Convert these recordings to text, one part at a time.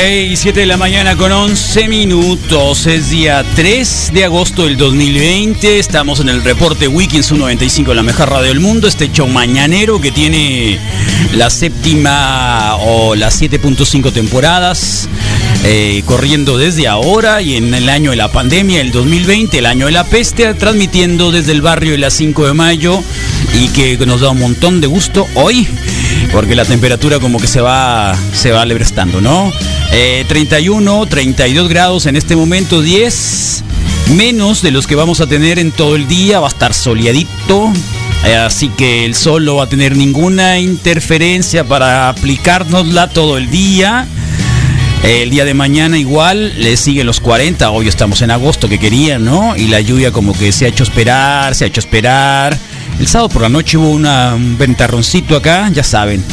Hey, 7 de la mañana con 11 minutos. Es día 3 de agosto del 2020. Estamos en el reporte Wikins 195, la mejor radio del mundo. Este show mañanero que tiene la séptima o las 7.5 temporadas. eh, corriendo desde ahora y en el año de la pandemia, el 2020, el año de la peste, transmitiendo desde el barrio de la 5 de mayo y que nos da un montón de gusto hoy porque la temperatura como que se va se va alebrestando, ¿no? Eh, 31, 32 grados en este momento, 10 menos de los que vamos a tener en todo el día, va a estar soleadito. eh, Así que el sol no va a tener ninguna interferencia para aplicárnosla todo el día. El día de mañana igual le siguen los 40, hoy estamos en agosto que querían, ¿no? Y la lluvia como que se ha hecho esperar, se ha hecho esperar. El sábado por la noche hubo una- un ventarroncito acá, ya saben,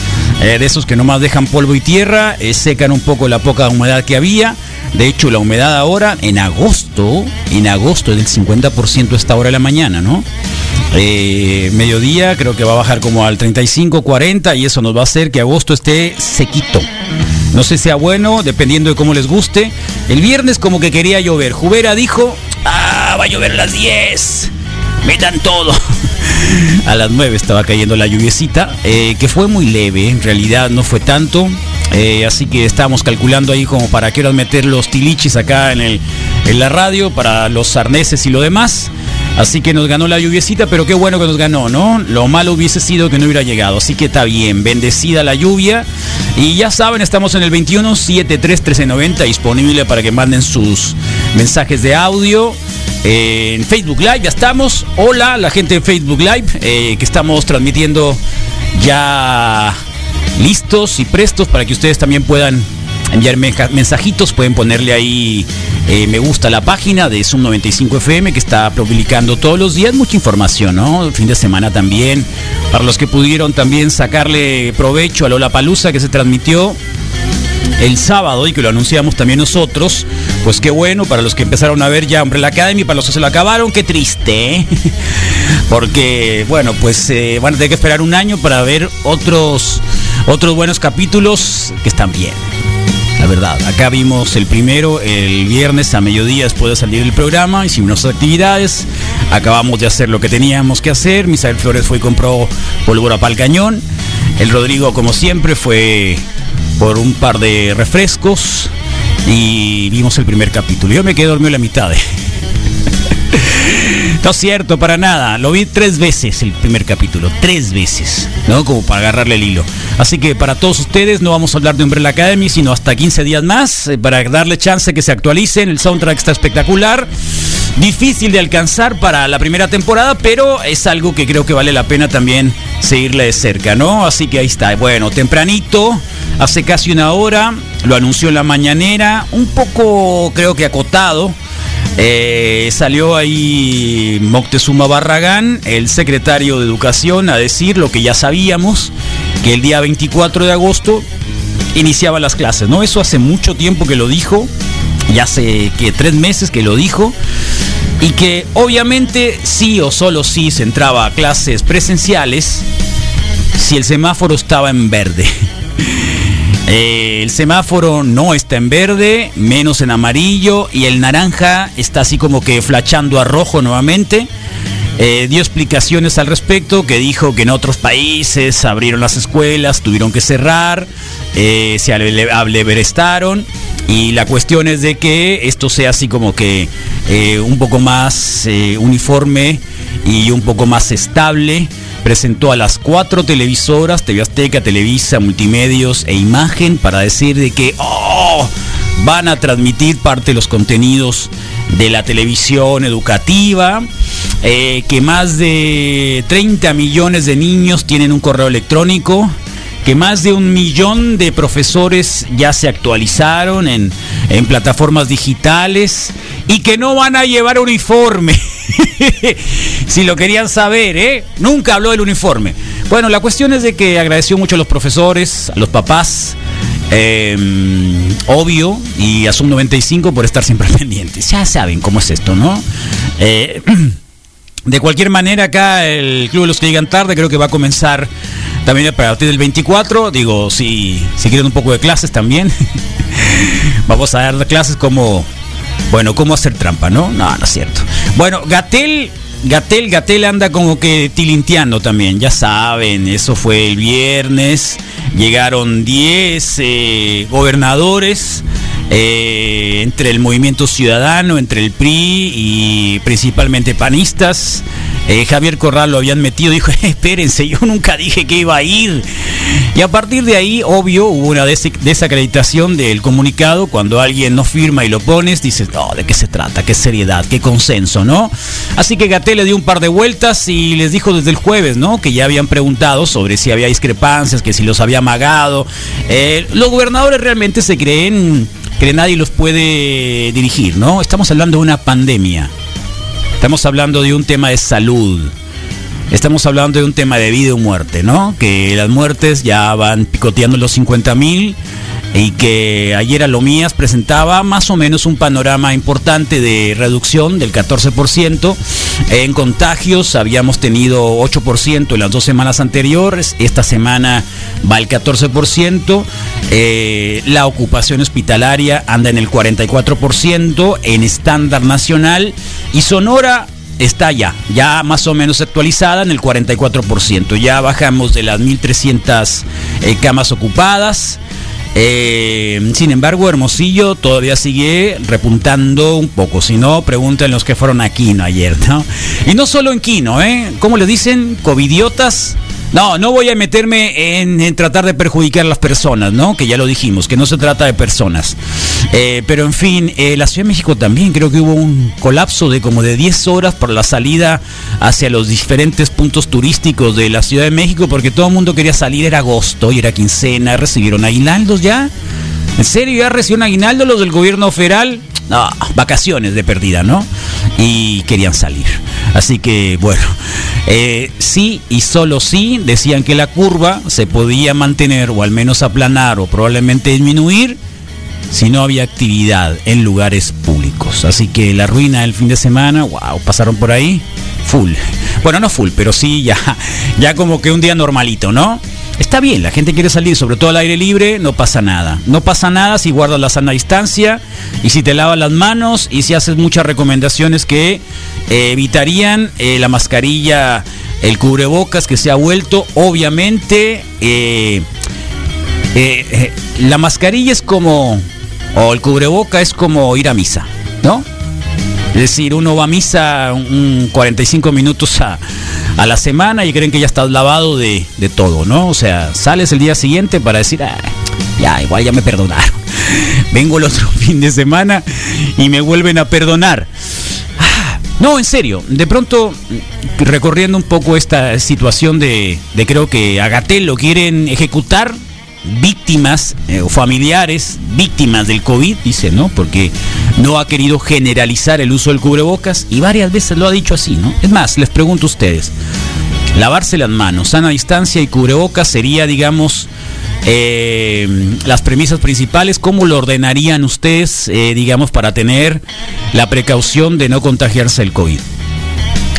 eh, de esos que nomás dejan polvo y tierra, eh, secan un poco la poca humedad que había. De hecho, la humedad ahora, en agosto, en agosto es del 50% a esta hora de la mañana, ¿no? Eh, mediodía creo que va a bajar como al 35, 40 y eso nos va a hacer que agosto esté sequito. No sé si sea bueno, dependiendo de cómo les guste. El viernes como que quería llover. Jubera dijo, ah, va a llover a las 10. Metan todo. A las 9 estaba cayendo la lluviecita, eh, que fue muy leve, en realidad no fue tanto. eh, así que estábamos calculando ahí como para qué horas meter los tilichis acá en, el, en la radio, para los arneses y lo demás. Así que nos ganó la lluviecita, pero qué bueno que nos ganó, ¿no? Lo malo hubiese sido que no hubiera llegado. Así que está bien, bendecida la lluvia. Y ya saben, estamos en el 21 73 1390, disponible para que manden sus mensajes de audio. En Facebook Live ya estamos. Hola, la gente de Facebook Live, eh, que estamos transmitiendo ya listos y prestos para que ustedes también puedan enviar meja- mensajitos. Pueden ponerle ahí eh, me gusta la página de Zoom 95 FM que está publicando todos los días mucha información, ¿no? Fin de semana también. Para los que pudieron también sacarle provecho a Lola Palusa que se transmitió el sábado y que lo anunciamos también nosotros. Pues qué bueno para los que empezaron a ver ya Umbrella Academy, para los que se lo acabaron, qué triste. ¿eh? Porque, bueno, pues eh, van a tener que esperar un año para ver otros, otros buenos capítulos que están bien. La verdad, acá vimos el primero el viernes a mediodía después de salir del programa, hicimos unas actividades, acabamos de hacer lo que teníamos que hacer, Misael Flores fue y compró pólvora para el cañón, el Rodrigo como siempre fue por un par de refrescos y vimos el primer capítulo. Yo me quedé dormido la mitad. No es cierto, para nada. Lo vi tres veces el primer capítulo. Tres veces. ¿No? Como para agarrarle el hilo. Así que para todos ustedes no vamos a hablar de Umbrella Academy, sino hasta 15 días más. eh, Para darle chance que se actualicen. El soundtrack está espectacular. Difícil de alcanzar para la primera temporada, pero es algo que creo que vale la pena también seguirle de cerca, ¿no? Así que ahí está. Bueno, tempranito, hace casi una hora, lo anunció en la mañanera, un poco creo que acotado. Eh, salió ahí Moctezuma Barragán, el secretario de Educación, a decir lo que ya sabíamos, que el día 24 de agosto iniciaba las clases, ¿no? Eso hace mucho tiempo que lo dijo, ya hace que tres meses que lo dijo, y que obviamente sí o solo sí se entraba a clases presenciales si el semáforo estaba en verde. Eh, el semáforo no está en verde, menos en amarillo y el naranja está así como que flachando a rojo nuevamente. Eh, dio explicaciones al respecto, que dijo que en otros países abrieron las escuelas, tuvieron que cerrar, eh, se ale- aleverestaron y la cuestión es de que esto sea así como que eh, un poco más eh, uniforme y un poco más estable. Presentó a las cuatro televisoras, TV Azteca, Televisa, Multimedios e Imagen, para decir de que oh, van a transmitir parte de los contenidos de la televisión educativa, eh, que más de 30 millones de niños tienen un correo electrónico, que más de un millón de profesores ya se actualizaron en, en plataformas digitales y que no van a llevar uniforme. si lo querían saber, ¿eh? Nunca habló del uniforme. Bueno, la cuestión es de que agradeció mucho a los profesores, a los papás, eh, obvio, y a Sum 95 por estar siempre pendientes. Ya saben cómo es esto, ¿no? Eh, de cualquier manera, acá el Club de los que llegan tarde creo que va a comenzar también a partir del 24. Digo, si, si quieren un poco de clases también. Vamos a dar clases como, bueno, cómo hacer trampa, ¿no? No, no es cierto. Bueno, Gatel Gatel, Gatel anda como que tilinteando también, ya saben, eso fue el viernes, llegaron 10 eh, gobernadores eh, entre el movimiento ciudadano, entre el PRI y principalmente panistas. Eh, Javier Corral lo habían metido, dijo, eh, espérense, yo nunca dije que iba a ir. Y a partir de ahí, obvio, hubo una des desacreditación del comunicado. Cuando alguien no firma y lo pones, dices, no, ¿de qué se trata? ¿Qué seriedad? ¿Qué consenso? ¿No? Así que Gatel le dio un par de vueltas y les dijo desde el jueves, ¿no? Que ya habían preguntado sobre si había discrepancias, que si los había amagado. Eh, los gobernadores realmente se creen que nadie los puede dirigir, ¿no? Estamos hablando de una pandemia. Estamos hablando de un tema de salud. Estamos hablando de un tema de vida o muerte, ¿no? Que las muertes ya van picoteando los 50 mil y que ayer Alomías presentaba más o menos un panorama importante de reducción del 14%. En contagios habíamos tenido 8% en las dos semanas anteriores, esta semana va el 14%, eh, la ocupación hospitalaria anda en el 44% en estándar nacional y Sonora está ya, ya más o menos actualizada en el 44%. Ya bajamos de las 1.300 eh, camas ocupadas. Eh, sin embargo, Hermosillo todavía sigue repuntando un poco. Si no, pregunten los que fueron a Quino ayer, ¿no? Y no solo en Quino, ¿eh? ¿Cómo le dicen? Covidiotas. No, no voy a meterme en, tratar de perjudicar a las personas, ¿no? Que ya lo dijimos, que no se trata de personas. Eh, pero en fin, eh, la Ciudad de México también creo que hubo un colapso de como de 10 horas por la salida hacia los diferentes puntos turísticos de la Ciudad de México, porque todo el mundo quería salir, era agosto y era quincena, recibieron aguinaldos ya. ¿En serio ya recibieron aguinaldo los del gobierno federal? No, vacaciones de perdida, ¿no? Y querían salir. Así que, bueno, eh, sí y solo sí decían que la curva se podía mantener o al menos aplanar o probablemente disminuir si no había actividad en lugares públicos. Así que la ruina del fin de semana, wow, pasaron por ahí full. Bueno, no full, pero sí ya, ya como que un día normalito, ¿no? Está bien, la gente quiere salir, sobre todo al aire libre, no pasa nada. No pasa nada si guardas la sana distancia y si te lavas las manos y si haces muchas recomendaciones que eh, evitarían eh, la mascarilla, el cubrebocas que se ha vuelto, obviamente, eh, la mascarilla es como, o el cubreboca es como ir a misa, ¿no? Es decir, uno va a misa un 45 minutos a, a, la semana y creen que ya estás lavado de, de, todo, ¿no? O sea, sales el día siguiente para decir, ah, ya, igual ya me perdonaron. Vengo el otro fin de semana y me vuelven a perdonar. Ah, no, en serio, de pronto, recorriendo un poco esta situación de, de creo que a Gatel lo quieren ejecutar víctimas eh, o familiares víctimas del COVID, dice, ¿no? Porque no ha querido generalizar el uso del cubrebocas y varias veces lo ha dicho así, ¿no? Es más, les pregunto a ustedes, lavarse las manos, sana distancia y cubrebocas sería, digamos, eh, las premisas principales, ¿cómo lo ordenarían ustedes, eh, digamos, para tener la precaución de no contagiarse el COVID?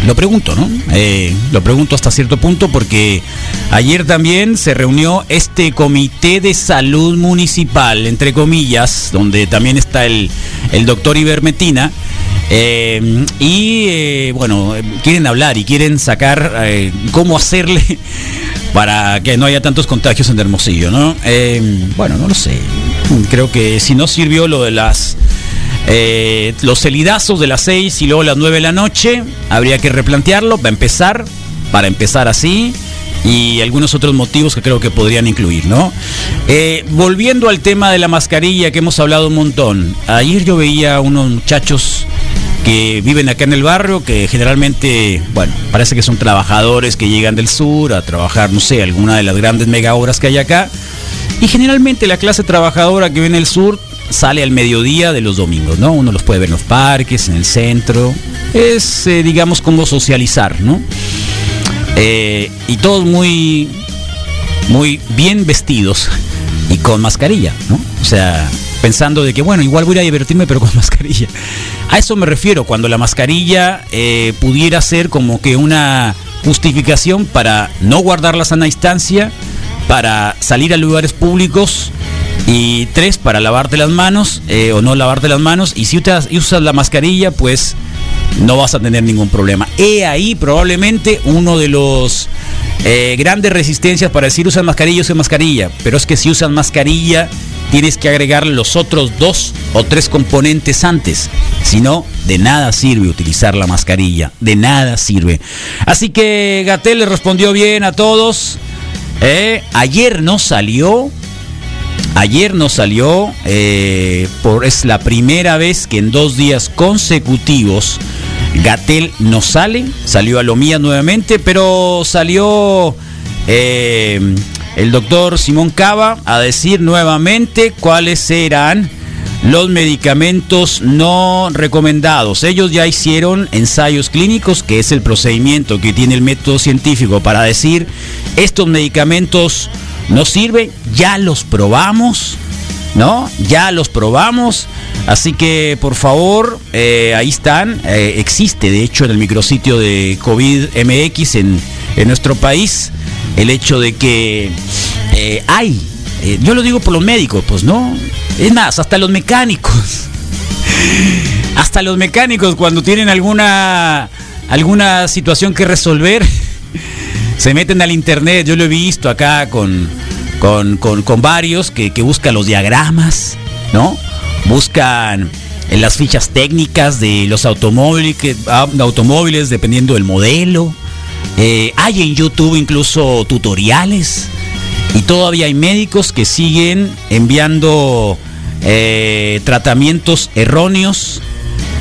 Lo pregunto, ¿no? Eh, lo pregunto hasta cierto punto porque ayer también se reunió este comité de salud municipal, entre comillas, donde también está el, el doctor Ibermetina. Eh, y eh, bueno, quieren hablar y quieren sacar eh, cómo hacerle para que no haya tantos contagios en Hermosillo, ¿no? Eh, bueno, no lo sé. Creo que si no sirvió lo de las los celidazos de las 6 y luego las 9 de la noche, habría que replantearlo. Va a empezar, para empezar así y algunos otros motivos que creo que podrían incluir, ¿no? Eh, volviendo al tema de la mascarilla que hemos hablado un montón. Ayer yo veía unos muchachos que viven acá en el barrio, que generalmente, bueno, parece que son trabajadores que llegan del sur a trabajar, no sé, alguna de las grandes mega obras que hay acá. Y generalmente la clase trabajadora que viene del sur sale al mediodía de los domingos, ¿no? Uno los puede ver en los parques, en el centro. Es, eh, digamos, como socializar, ¿no? Eh, y todos muy, muy bien vestidos y con mascarilla, ¿no? O sea, pensando de que, bueno, igual voy a divertirme, pero con mascarilla. A eso me refiero, cuando la mascarilla eh, pudiera ser como que una justificación para no guardar la sana distancia, para salir a lugares públicos y tres, para lavarte las manos eh, o no lavarte las manos. Y si usas, usas la mascarilla, pues no vas a tener ningún problema. He ahí probablemente uno de los eh, grandes resistencias para decir usan mascarilla, usan mascarilla. Pero es que si usan mascarilla, tienes que agregar los otros dos o tres componentes antes. Si no, de nada sirve utilizar la mascarilla. De nada sirve. Así que Gatel le respondió bien a todos. Eh, ayer no salió Ayer nos salió, eh, por, es la primera vez que en dos días consecutivos Gatel no sale, salió a Lomía nuevamente, pero salió eh, el doctor Simón Cava a decir nuevamente cuáles eran los medicamentos no recomendados. Ellos ya hicieron ensayos clínicos, que es el procedimiento que tiene el método científico para decir estos medicamentos no sirven, ya los probamos, ¿no? Ya los probamos. Así que por favor, eh, ahí están. Eh, existe, de hecho, en el micrositio de COVID MX en, en nuestro país, el hecho de que eh, hay, yo lo digo por los médicos, pues no. Es más, hasta los mecánicos. hasta los mecánicos cuando tienen alguna alguna situación que resolver se meten al internet, yo lo he visto acá con, con, varios que, buscan los diagramas, ¿no? Buscan en las fichas técnicas de los automóviles, ah, automóviles dependiendo del modelo. Eh, hay en YouTube incluso tutoriales y todavía hay médicos que siguen enviando eh, tratamientos erróneos,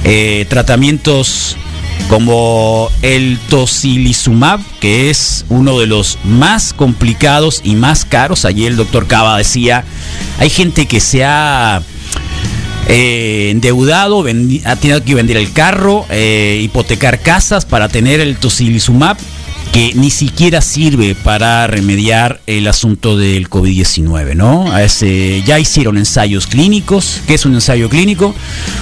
eh, tratamientos como el tocilizumab, que es uno de los más complicados y más caros. Allí el doctor Cava decía, hay gente que se ha eh, endeudado, ha tenido que vender el carro, eh, hipotecar casas para tener el tocilizumab que ni siquiera sirve para remediar el asunto del COVID-19, ¿no? ya hicieron ensayos clínicos. ¿Qué es un ensayo clínico?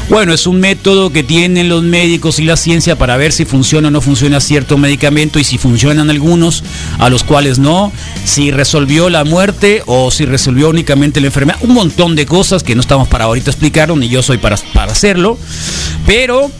Bueno, es un método que tienen los médicos y la ciencia para ver si funciona o no funciona cierto medicamento y si funcionan algunos, a los cuales no, si resolvió la muerte o si resolvió únicamente la enfermedad. Un montón de cosas que no estamos para ahorita explicar, ni yo soy para, para hacerlo. Pero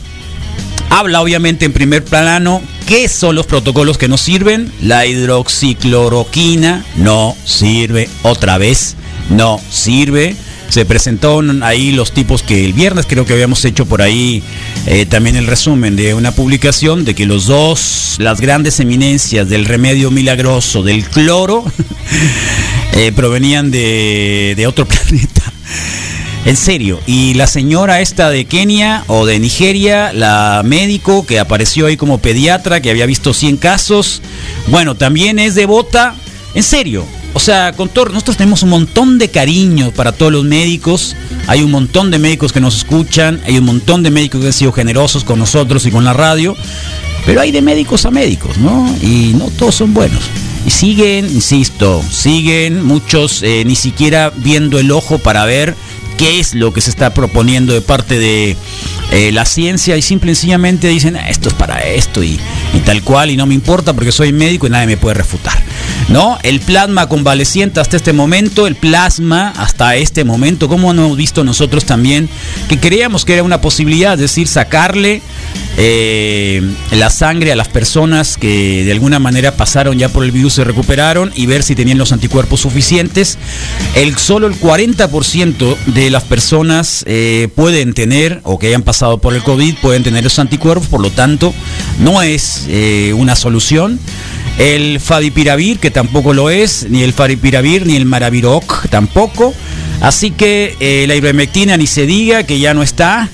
habla obviamente en primer plano qué son los protocolos que no sirven. La hidroxicloroquina no sirve otra vez, no sirve. Se presentó ahí los tipos que el viernes creo que habíamos hecho por ahí eh, también el resumen de una publicación de que los dos, las grandes eminencias del remedio milagroso del cloro, eh, provenían de otro planeta. En serio. Y la señora esta de Kenia o de Nigeria, la médico que apareció ahí como pediatra, que había visto 100 casos, bueno, también es devota. En serio. O sea, con todo, nosotros tenemos un montón de cariño para todos los médicos. Hay un montón de médicos que nos escuchan. Hay un montón de médicos que han sido generosos con nosotros y con la radio. Pero hay de médicos a médicos, ¿no? Y no todos son buenos. Y siguen, insisto, siguen muchos eh, ni siquiera viendo el ojo para ver qué es lo que se está proponiendo de parte de eh, la ciencia y simple y sencillamente dicen esto es para esto y, tal cual y no me importa porque soy médico y nadie me puede refutar. ¿No? El plasma convaleciente hasta este momento, el plasma hasta este momento, como hemos visto nosotros también, que creíamos que era una posibilidad, es decir, sacarle eh, la sangre a las personas que de alguna manera pasaron ya por el virus, se recuperaron y ver si tenían los anticuerpos suficientes. El, solo el 40% de las personas eh, pueden tener o que hayan pasado por el COVID pueden tener los anticuerpos, por lo tanto no es eh, una solución. El Fadipiravir, que tampoco lo es, ni el Fadipiravir, ni el Maraviroc tampoco. Así que la ivermectina ni se diga que ya no está,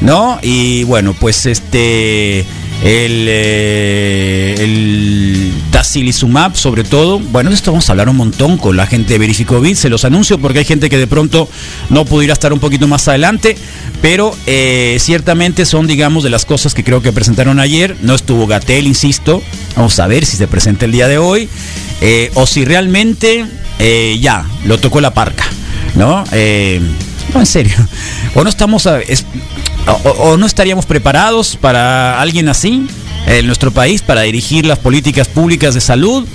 ¿no? Y bueno, pues este el, eh, el Tacilizumab sobre todo. Bueno, de esto vamos a hablar un montón con la gente de Verificovid, se los anuncio porque hay gente que de pronto no pudiera estar un poquito más adelante, pero eh, ciertamente son, digamos, de las cosas que creo que presentaron ayer. No estuvo Gatel, insisto. Vamos a ver si se presenta el día de hoy eh, o si realmente eh, ya lo tocó la parca, ¿no? Eh, no, en serio. O no estamos o, o no estaríamos preparados para alguien así en nuestro país para dirigir las políticas públicas de salud.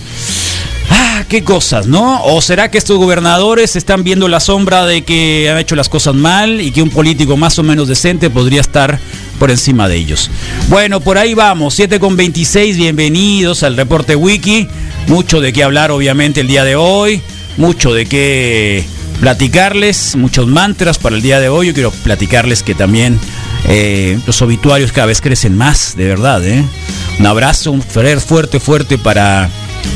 Ah, qué cosas, ¿no? ¿O será que estos gobernadores están viendo la sombra de que han hecho las cosas mal y que un político más o menos decente podría estar por encima de ellos? Bueno, por ahí vamos, 7 con 26, bienvenidos al reporte wiki. Mucho de qué hablar, obviamente, el día de hoy. Mucho de qué platicarles, muchos mantras para el día de hoy. Yo quiero platicarles que también eh, los obituarios cada vez crecen más, de verdad. ¿eh? Un abrazo, un fuerte, fuerte para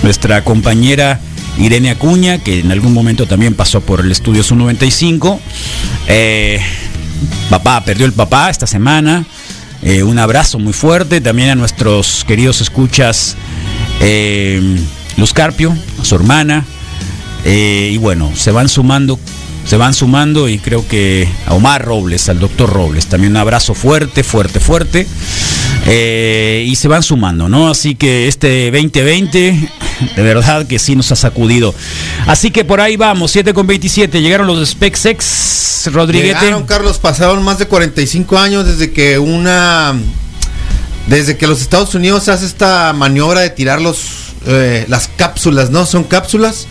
nuestra compañera Irene Acuña, que en algún momento también pasó por el estudio Su 95. Eh, papá, perdió el papá esta semana. Un abrazo muy fuerte también a nuestros queridos escuchas Luz Carpio, a su hermana. Eh, y bueno, se van sumando, se van sumando y creo que a Omar Robles, al doctor Robles, también un abrazo fuerte, fuerte, fuerte. Eh, y se van sumando, ¿no? Así que este 2020, de verdad que sí nos ha sacudido. Así que por ahí vamos, 7 con 27. Llegaron los SpecSex, Rodríguez. Llegaron, Carlos, pasaron más de 45 años desde que una. Desde que los Estados Unidos hace esta maniobra de tirar los, eh, las cápsulas, ¿no? Son cápsulas.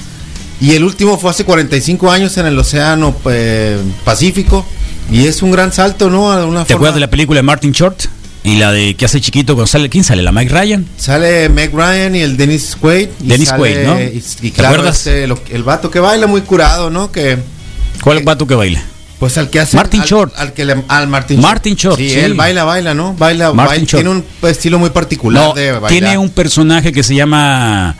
Y el último fue hace 45 años en el Océano eh, Pacífico. Y es un gran salto, ¿no? A una ¿Te forma- acuerdas de la película de Martin Short? Y la de que hace chiquito cuando sale, ¿quién sale? ¿La Mike Ryan? Sale Meg Ryan y el Dennis Quaid. y Dennis sale- Quaid, ¿no? Y, y ¿Te claro, acuerdas? este, lo- el vato que baila muy curado, ¿no? Que ¿Cuál Eh, vato que baila? Pues al que hace. Martin al, Short. Al que le, al Martin Martin Short, Sí, sí. él baila, baila, ¿no? Baila, Martin baila, Short. Tiene un estilo muy particular No, de bailar. tiene un personaje que se llama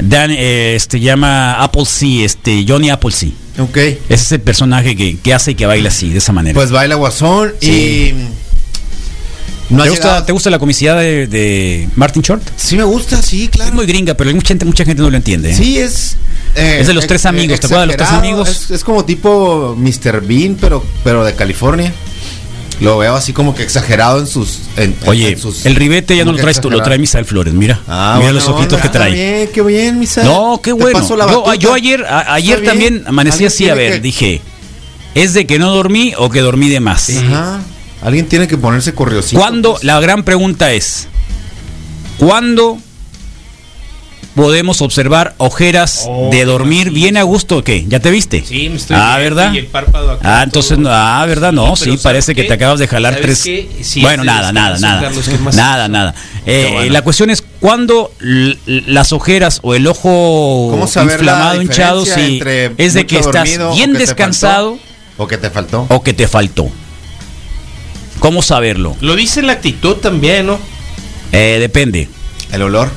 Dan, eh, este llama Appleseed, este Johnny Appleseed. Ok. Ese es el personaje que, que hace y que baila así, de esa manera. Pues baila guasón Sí. y. No ¿Te, gusta, ¿Te gusta la comicidad de, de Martin Short? Sí, me gusta, sí, Es claro. muy gringa, pero mucha gente, mucha gente no lo entiende. ¿eh? Sí, es. eh, Es de los ex- tres amigos, ¿te acuerdas de los tres amigos? Es, es como tipo Mr. Bean, pero, pero de California. Lo veo así como que exagerado en sus. en- Oye, en sus- el ribete ya no lo traes tú, lo trae Misael Flores, mira. Ah, mira los ojitos que trae. bien, qué bien, Misael. No, qué bueno. Yo, ayer, a- ayer Está también bien. amanecí así, a ver, que- dije, ¿es de que no dormí o que dormí de más? Ajá. Alguien tiene que ponerse corriosito. ¿Cuándo? pues. La gran pregunta es, ¿cuándo podemos observar ojeras Oh, de dormir sí, bien a gusto o qué? ¿Ya te viste? Sí, me estoy Ah, viendo ¿verdad? y el párpado acá Ah, entonces, no, ah, ¿verdad? No, Sí, parece ¿sabes que te acabas de jalar ¿Sabes tres. Sí, bueno, nada, nada, nada. Nada, nada. Eh, bueno. La cuestión es cuándo las ojeras o el ojo ¿Cómo saber inflamado, la hinchado, si es de que estás bien que descansado faltó? ¿O que te faltó? o que te faltó? ¿Cómo saberlo? Lo dice la actitud también, ¿no? Eh, depende. El olor.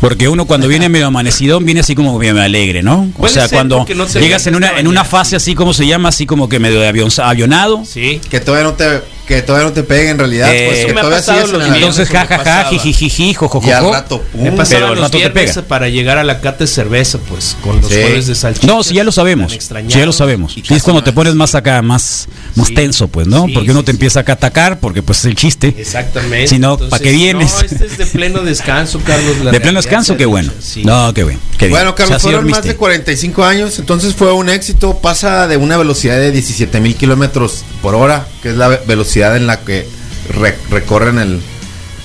Porque uno cuando viene medio amanecido viene así como medio alegre, ¿no? O sea, ser, cuando no te llegas en una, en una fase así como se llama, así como que medio de avion- avionado. Sí. Que todavía no te, que todavía no te pegue en realidad. Eh, pues, eso que me ha todavía pasado los. Entonces, Eso me ja, ja, ja, pasaba. jijijiji, jojojo. Y al rato, pum. Me pero los rato te pega. para llegar a la cata de cerveza, pues, con los Sí. jueves de salchicha. No, si ya lo sabemos. Sí, ya lo sabemos. Y es cuando casi te pones más acá, más, más Sí. tenso, pues, ¿no? Sí, porque uno sí, te sí. empieza acá a atacar, porque pues es el chiste. Exactamente. Si no, Entonces, ¿pa' qué vienes? No, este es de pleno descanso, Carlos. la De pleno descanso, qué bueno. sí. No, qué bien. Bueno, O sea, Carlos, fueron más de 45 años, entonces fue un éxito. Pasa de una velocidad de 17 mil kilómetros por hora, que es la ve- velocidad en la que re- recorren el,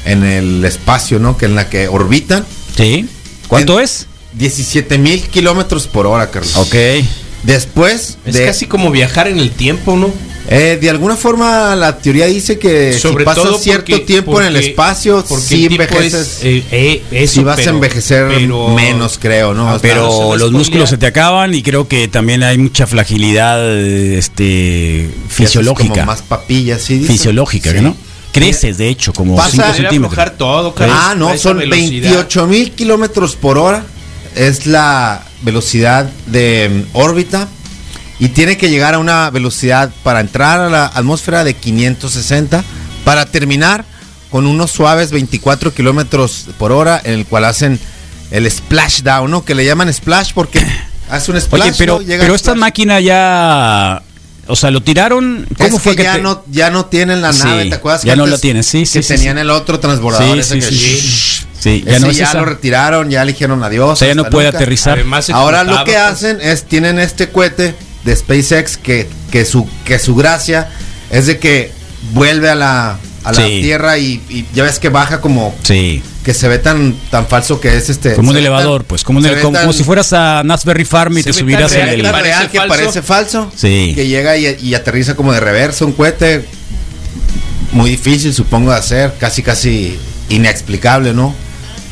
en el espacio, ¿no? Que en la que orbitan. ¿Sí? ¿Cuánto En- es? 17 mil kilómetros por hora, Carlos. Ok. Después Es de, casi como viajar en el tiempo, ¿no? eh, de alguna forma la teoría dice que si pasas cierto porque- tiempo en el porque- espacio, porque sí el envejeces. es, eh, eh, eso, sí vas pero- a envejecer pero- menos, creo, ¿no? Ah, Pero los spoilear. músculos se te acaban y creo que también hay mucha fragilidad este, fisiológica. Como más papillas, sí. dicen. Fisiológica, Sí. ¿no? Creces, de hecho, como Pasa- 5 Debe centímetros. todo, Ah, no, son velocidad. 28 mil kilómetros por hora. Es la velocidad de mm, órbita. Y tiene que llegar a una velocidad para entrar a la atmósfera de 560. Para terminar con unos suaves 24 kilómetros por hora. En el cual hacen el splashdown, ¿no? Que le llaman splash porque hace un splash. Oye, pero, ¿no? Llega pero esta splash. máquina ya. O sea, lo tiraron. ¿Cómo Es fue que, que, ya, te- no, ya no tienen la Sí, nave, ¿te acuerdas? ya que no antes la tienen, sí, sí, Que sí, tenían sí. el otro transbordador. Sí, ese que- sí. Ya Ese no es ya lo retiraron, ya le dijeron adiós. O sea, ya no puede nunca. aterrizar. Además, Ahora lo que pues. hacen es tienen este cohete de SpaceX que, que su que su gracia es de que vuelve a la a la Sí. Tierra y, y ya ves que baja como Sí. que se ve tan tan falso que es este Como un elevador, tan- pues. Como, un como, tan- como si fueras a Nasberry Farm y te subieras en el. Parece real que falso. parece falso Sí. que llega y, y aterriza como de reversa un cohete muy difícil supongo de hacer casi casi inexplicable no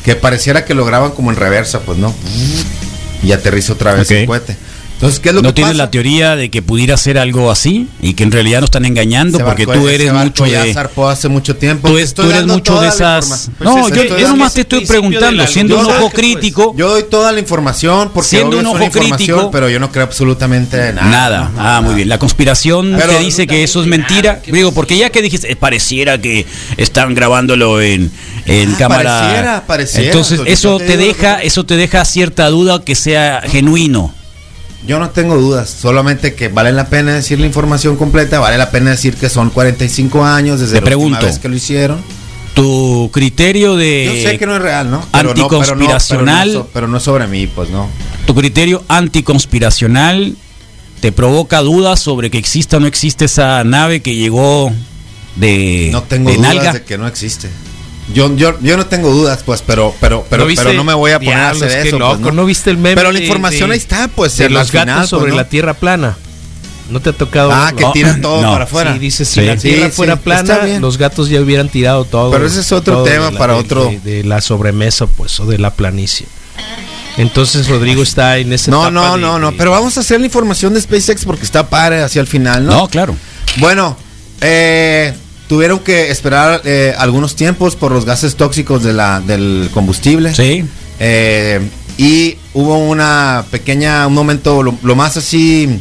que pareciera que lo graban como en reversa pues no y aterriza otra vez Ok. el cohete entonces qué es lo ¿No que tienes pasa? la teoría de que pudiera ser algo así y que en realidad nos están engañando porque barco- tú eres mucho ya de... zarpó hace mucho tiempo Tú, es- eres mucho de la esas... no, Pues yo, yo nomás te estoy preguntando, siendo un ojo pues. crítico... Yo doy toda la información porque Siendo un es ojo crítico- pero yo no creo absolutamente nada. Nada. No, ah, nada. muy bien. La conspiración Pero- te dice que eso es mentira. Digo, porque ya que dijiste, eh, pareciera que están grabándolo en, en Ah, cámara. pareciera, pareciera. Entonces, Pues, eso te deja, eso te deja cierta duda que sea genuino. Yo no tengo dudas, solamente que vale la pena decir la información completa, vale la pena decir que son 45 años desde Te la pregunto. última vez que lo hicieron. Tu criterio de. Yo sé que no es real, ¿no? Pero no- pero no- Anticonspiracional. pero no, pero no sobre mí, pues no. Tu criterio anticonspiracional te provoca dudas sobre que exista o no existe esa nave que llegó de, No tengo de dudas nalga. de que no existe. Yo, yo, yo no tengo dudas, pues, pero, pero, pero, ¿No viste? pero no me voy a poner Diablos, a hacer eso. loco, pues, ¿no viste el meme Pero la información de- ahí está, pues, de los final, gatos pues, sobre ¿no? la tierra plana. ¿No te ha tocado? Ah, verlo? que No, tiran todo no. para afuera. Sí, dice, si Sí. la tierra Sí, fuera sí, plana, los gatos ya hubieran tirado todo. Pero ese es otro tema la- para de- otro- De, de la sobremesa, pues, o de la planicie. Entonces Rodrigo está en ese No, no, no, no, pero vamos a hacer la información de SpaceX porque está padre hacia el final, ¿no? No, claro. Bueno, eh, tuvieron que esperar eh, algunos tiempos por los gases tóxicos de la, del combustible. Sí. Eh, y hubo una pequeña, un momento, lo, lo más así.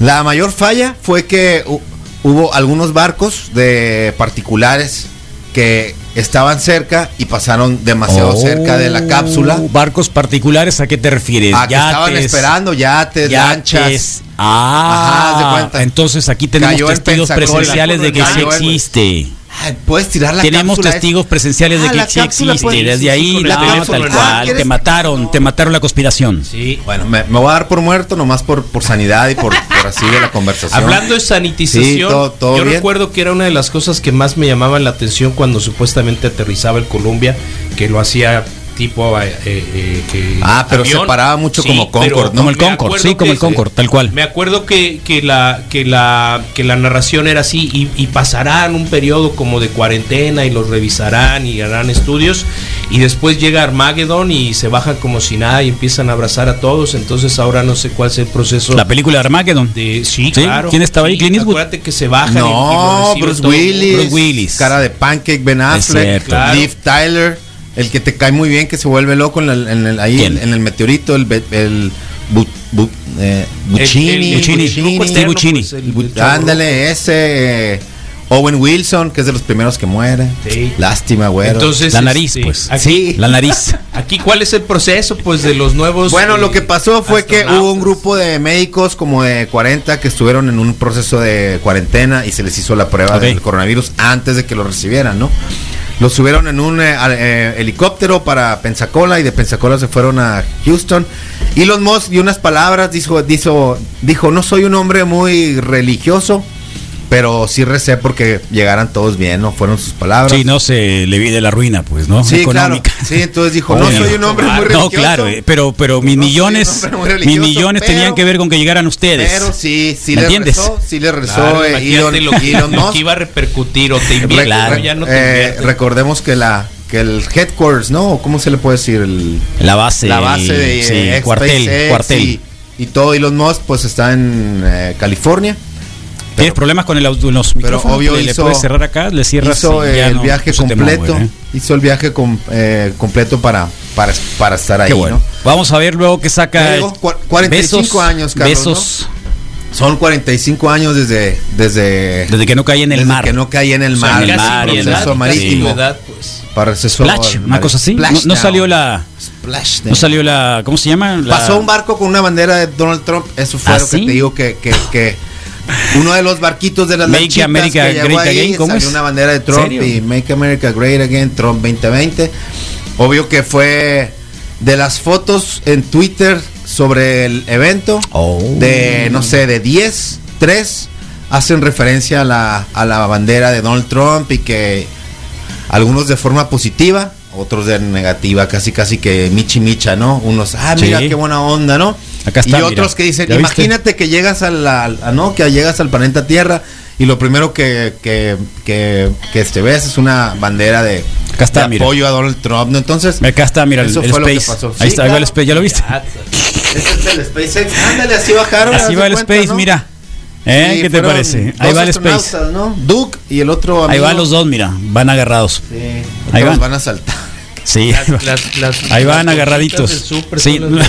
La mayor falla fue que hu- hubo algunos barcos de particulares que estaban cerca y pasaron demasiado Oh, cerca de la cápsula. Barcos particulares, ¿a qué te refieres? A que estaban esperando yates, lanchas. yates. Ah, Ajá, entonces aquí tenemos Cayó testigos presenciales de que sí existe. Ay, puedes tirar la Tenemos cápsula testigos presenciales de Ah, que la sí existe. pues, Desde ahí, no, tal la cual. te mataron, te mataron la conspiración. Sí. Bueno, me, me voy a dar por muerto nomás por, por sanidad y por, por así de la conversación. Hablando de sanitización, Sí, todo- todo yo bien. recuerdo que era una de las cosas que más me llamaban la atención cuando supuestamente aterrizaba el Columbia, que lo hacía tipo eh, eh, que Ah, pero avión. se paraba mucho como Concorde, pero ¿no? Como el acuerdo sí, como el Concorde, tal cual. Me acuerdo que, que la que la que la narración era así y, y pasarán un periodo como de cuarentena y los revisarán y harán estudios y después llega Armageddon y se bajan como si nada y empiezan a abrazar a todos, entonces ahora no sé cuál es el proceso La película de Armageddon. de sí, Sí, claro. ¿quién estaba ahí? Sí, Clint Eastwood. Acuérdate que se bajan y- y, No, recibe Bruce Willis. Bruce Willis. Cara de Pancake, Ben Affleck, cierto. Claro. Liv Tyler, el que te cae muy bien, que se vuelve loco en el, en el- ahí ¿Quién? en el meteorito, el, el Bu- Bu- eh, Buccini, El- el- Buccini, pues, ándale, ese eh, Owen Wilson, que es de los primeros que muere. Sí. Lástima, güero. Entonces, La nariz, este, pues. Aquí, Sí. La nariz. aquí, ¿cuál es el proceso, pues, de los nuevos? Bueno, eh, lo que pasó fue que hubo un grupo de médicos como de 40 que estuvieron en un proceso de cuarentena y se les hizo la prueba del coronavirus antes de que lo recibieran, ¿no? Los subieron en un eh, eh, helicóptero para Pensacola y de Pensacola se fueron a Houston. Elon Musk dio unas palabras, dijo, dijo, dijo, no soy un hombre muy religioso, pero sí recé porque llegaran todos bien, ¿no? Fueron sus palabras. Sí, no se le vi de la ruina, pues, ¿no? Sí, Económica. claro. Sí, entonces dijo, no soy un hombre muy No, religioso. claro, eh, pero, pero mis No millones, mis millones pero- tenían que ver con que llegaran ustedes. Pero sí, sí ¿Me le entiendes? rezó, sí le rezó Claro, eh, Elon, lo, Elon lo Musk. que iba a repercutir o te invierte, Claro. ya no te eh, recordemos que la que el headquarters, ¿no? ¿Cómo se le puede decir? El, La base, la base de sí, eh, cuartel, cuartel. Y, y todo Elon Musk pues está en eh, California. ¿Tienes problemas con el, auto- los pero micrófonos? obvio ¿Le, le hizo- puedes cerrar acá? ¿Le cierras? hizo y ya el no- viaje no completo, mueve, ¿eh? hizo el viaje com- eh, completo para, para para estar ahí, bueno. ¿no? Vamos a ver luego que saca. Cua- 45 años, Carlos, Besos. Son 45 años desde desde Desde que no caí en el desde mar. que no caí en el O sea, mar, en el mar, proceso marítimo, edad, pues. para proceso Splash, una mar- cosa así. No, no salió la. Splashdown. No salió la. ¿Cómo se llama? La- Pasó un barco con una bandera de Donald Trump. Eso fue ¿Ah, lo que sí? te digo que, que, que uno de los barquitos de las Make America que llegó Great ahí, Again, ¿cómo salió es? una bandera de Trump ¿Serio? y Make America Great Again Trump 2020. Obvio que fue de las fotos en Twitter sobre el evento Oh. de no sé, de 10, 3 hacen referencia a la, a la bandera de Donald Trump y que algunos de forma positiva, otros de negativa, casi casi que michi micha, ¿no? Unos, ah, mira Sí. qué buena onda, ¿no? Acá está, y otros mira. que dicen, imagínate que llegas a la, a- no, que llegas al planeta Tierra y lo primero que, que, que, que te ves es una bandera de, Acá está, de mira. apoyo a Donald Trump, ¿no? Entonces, Acá está, mira, el, Eso el fue lo que Space. pasó. Ahí Sí, está, ahí va el. Space, ¿ya lo viste? Ese es el SpaceX, ándale, así bajaron. Así haz va el cuenta, Space, ¿no? mira. ¿Eh? Sí, ¿Qué te parece? Ahí va el Space. ¿no? Duke y el otro Ahí amigo. van los dos, mira, van agarrados. Sí, Ahí van. van a saltar. Sí, Las- las- las- ahí van las agarraditos. Sí, son las buenas.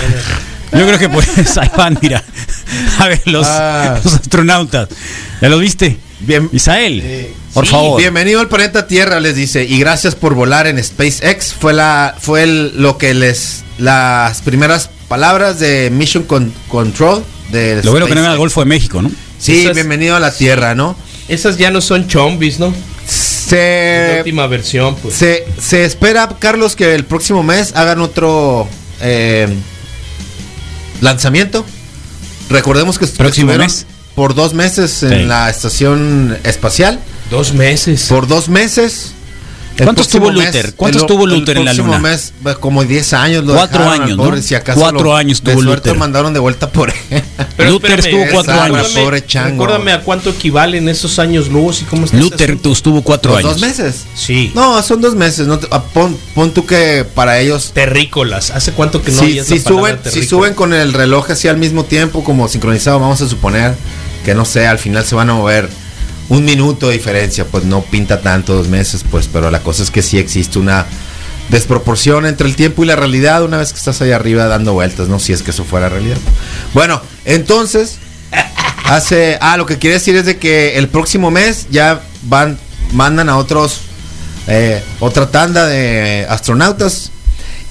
Yo creo que pues ahí van, mira. A ver, los, Ah. los astronautas. ¿Ya lo viste? Bien. Isael, por Sí, favor. Bienvenido al planeta Tierra, les dice. Y gracias por volar en SpaceX. Fue la, fue el- lo que les, las primeras palabras de Mission Con- Control. De Lo bueno que no era el Golfo de México, ¿no? Sí, Esas- bienvenido a la Tierra, ¿no? Esas ya no son chombis, ¿no? La Se, última versión, pues. se, se espera, Carlos, que el próximo mes hagan otro eh, lanzamiento. Recordemos que ¿Próximo estuvieron mes? por dos meses en Sí. la estación espacial. Dos meses. Por dos meses. El ¿Cuánto próximo estuvo Luther? ¿Cuánto el- estuvo el Luther en la próximo luna? mes, pues, como 10 años. Lo Cuatro dejaron años, pobre, ¿no? si acaso Cuatro lo- años de tuvo suerte Luther. mandaron de vuelta por él. Luther estuvo cuatro esa, años. Recuérdame, pobre chango. Recuérdame a cuánto equivalen esos años luz y cómo está Luther estuvo cuatro ¿Los años. dos meses? Sí. No, son dos meses. No te- ah, pon, pon tú que para ellos Terrícolas. ¿Hace cuánto que no si, oyes si suben, si suben con el reloj así al mismo tiempo, como sincronizado, vamos a suponer que no sé, al final se van a mover un minuto de diferencia, pues no pinta tanto dos meses, pues, pero la cosa es que sí existe una desproporción entre el tiempo y la realidad una vez que estás ahí arriba dando vueltas, ¿no? Si es que eso fuera realidad. Bueno, entonces, hace, ah, lo que quiere decir es de que el próximo mes ya van, mandan a otros, eh, otra tanda de astronautas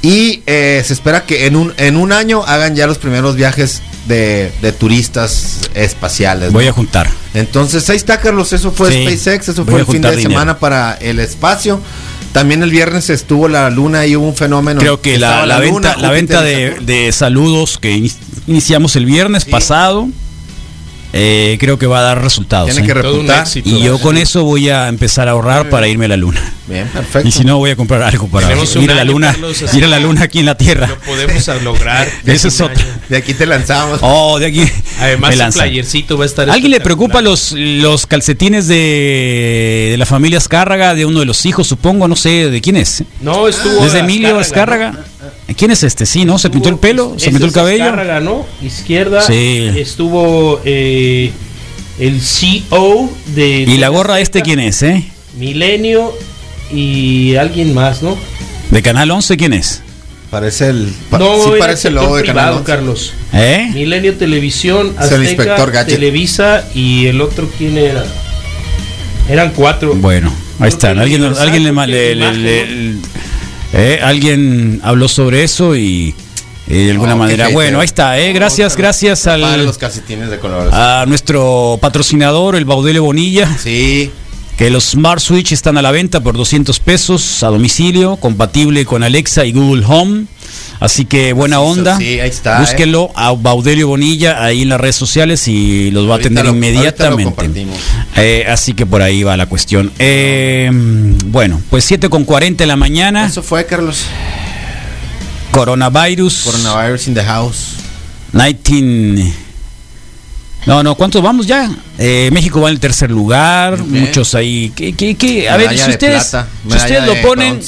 y eh, se espera que en un, en un año hagan ya los primeros viajes de, de turistas espaciales. ¿no? Voy a juntar. Entonces ahí está Carlos, eso fue Sí, SpaceX, eso fue el fin de dinero. semana para el espacio. También el viernes estuvo la luna y hubo un fenómeno. Creo que la, la luna, venta, la venta de, de saludos que ini- iniciamos el viernes Sí. pasado, eh, creo que va a dar resultados. Tiene ¿eh? que repuntar. éxito. Y yo con eso voy a empezar a ahorrar para irme a la luna. Bien, perfecto. Y si no, voy a comprar algo para ir a la luna, Carlos, ir a la luna aquí en la Tierra. Lo podemos lograr. Ese es otro. De aquí te lanzamos. Oh, de aquí. Además, el playercito va a estar. ¿A ¿Alguien le preocupa los, los calcetines de, de la familia Escárraga, de uno de los hijos, supongo? No sé, ¿de quién es? No, estuvo. ¿Es de Emilio Escárraga? ¿Quién es este? Sí, ¿no? ¿Se pintó el pelo? ¿Se pintó el cabello? Azcárraga, ¿no? Izquierda. Sí. Estuvo eh, el CEO de. ¿Y la gorra este quién es, eh? Milenio y alguien más, ¿no? ¿De Canal 11 quién es? Parece el. pa- no, sí parece el logo de Canal privado, 11. Carlos. ¿Eh? Milenio Televisión, Es el Azteca, inspector Gadget. Televisa y el otro quién era. Eran cuatro. Bueno, ahí están. Alguien, alguien, le, le- le- eh, alguien habló sobre eso y, de alguna Oh, manera. Bueno, ahí está. Eh. Gracias, gracias al, los calcetines de colores. a nuestro patrocinador, el Baudelio Bonilla. Sí. Que los Smart Switch están a la venta por 200 pesos a domicilio, compatible con Alexa y Google Home. Así que buena onda. sí, ahí está, Búsquenlo a Baudelio Bonilla ahí en las redes sociales y los va a atender lo- inmediatamente. Eh, así que por ahí va la cuestión. Eh, bueno, pues 7 con 40 de la mañana. Eso fue, Carlos. Coronavirus. Coronavirus in the house. 19. No, no, ¿cuántos vamos ya? Eh, México va en el tercer lugar, muchos ahí. ¿Qué, qué, qué? A ver, si de ustedes, plata, si medalla ustedes lo ponen,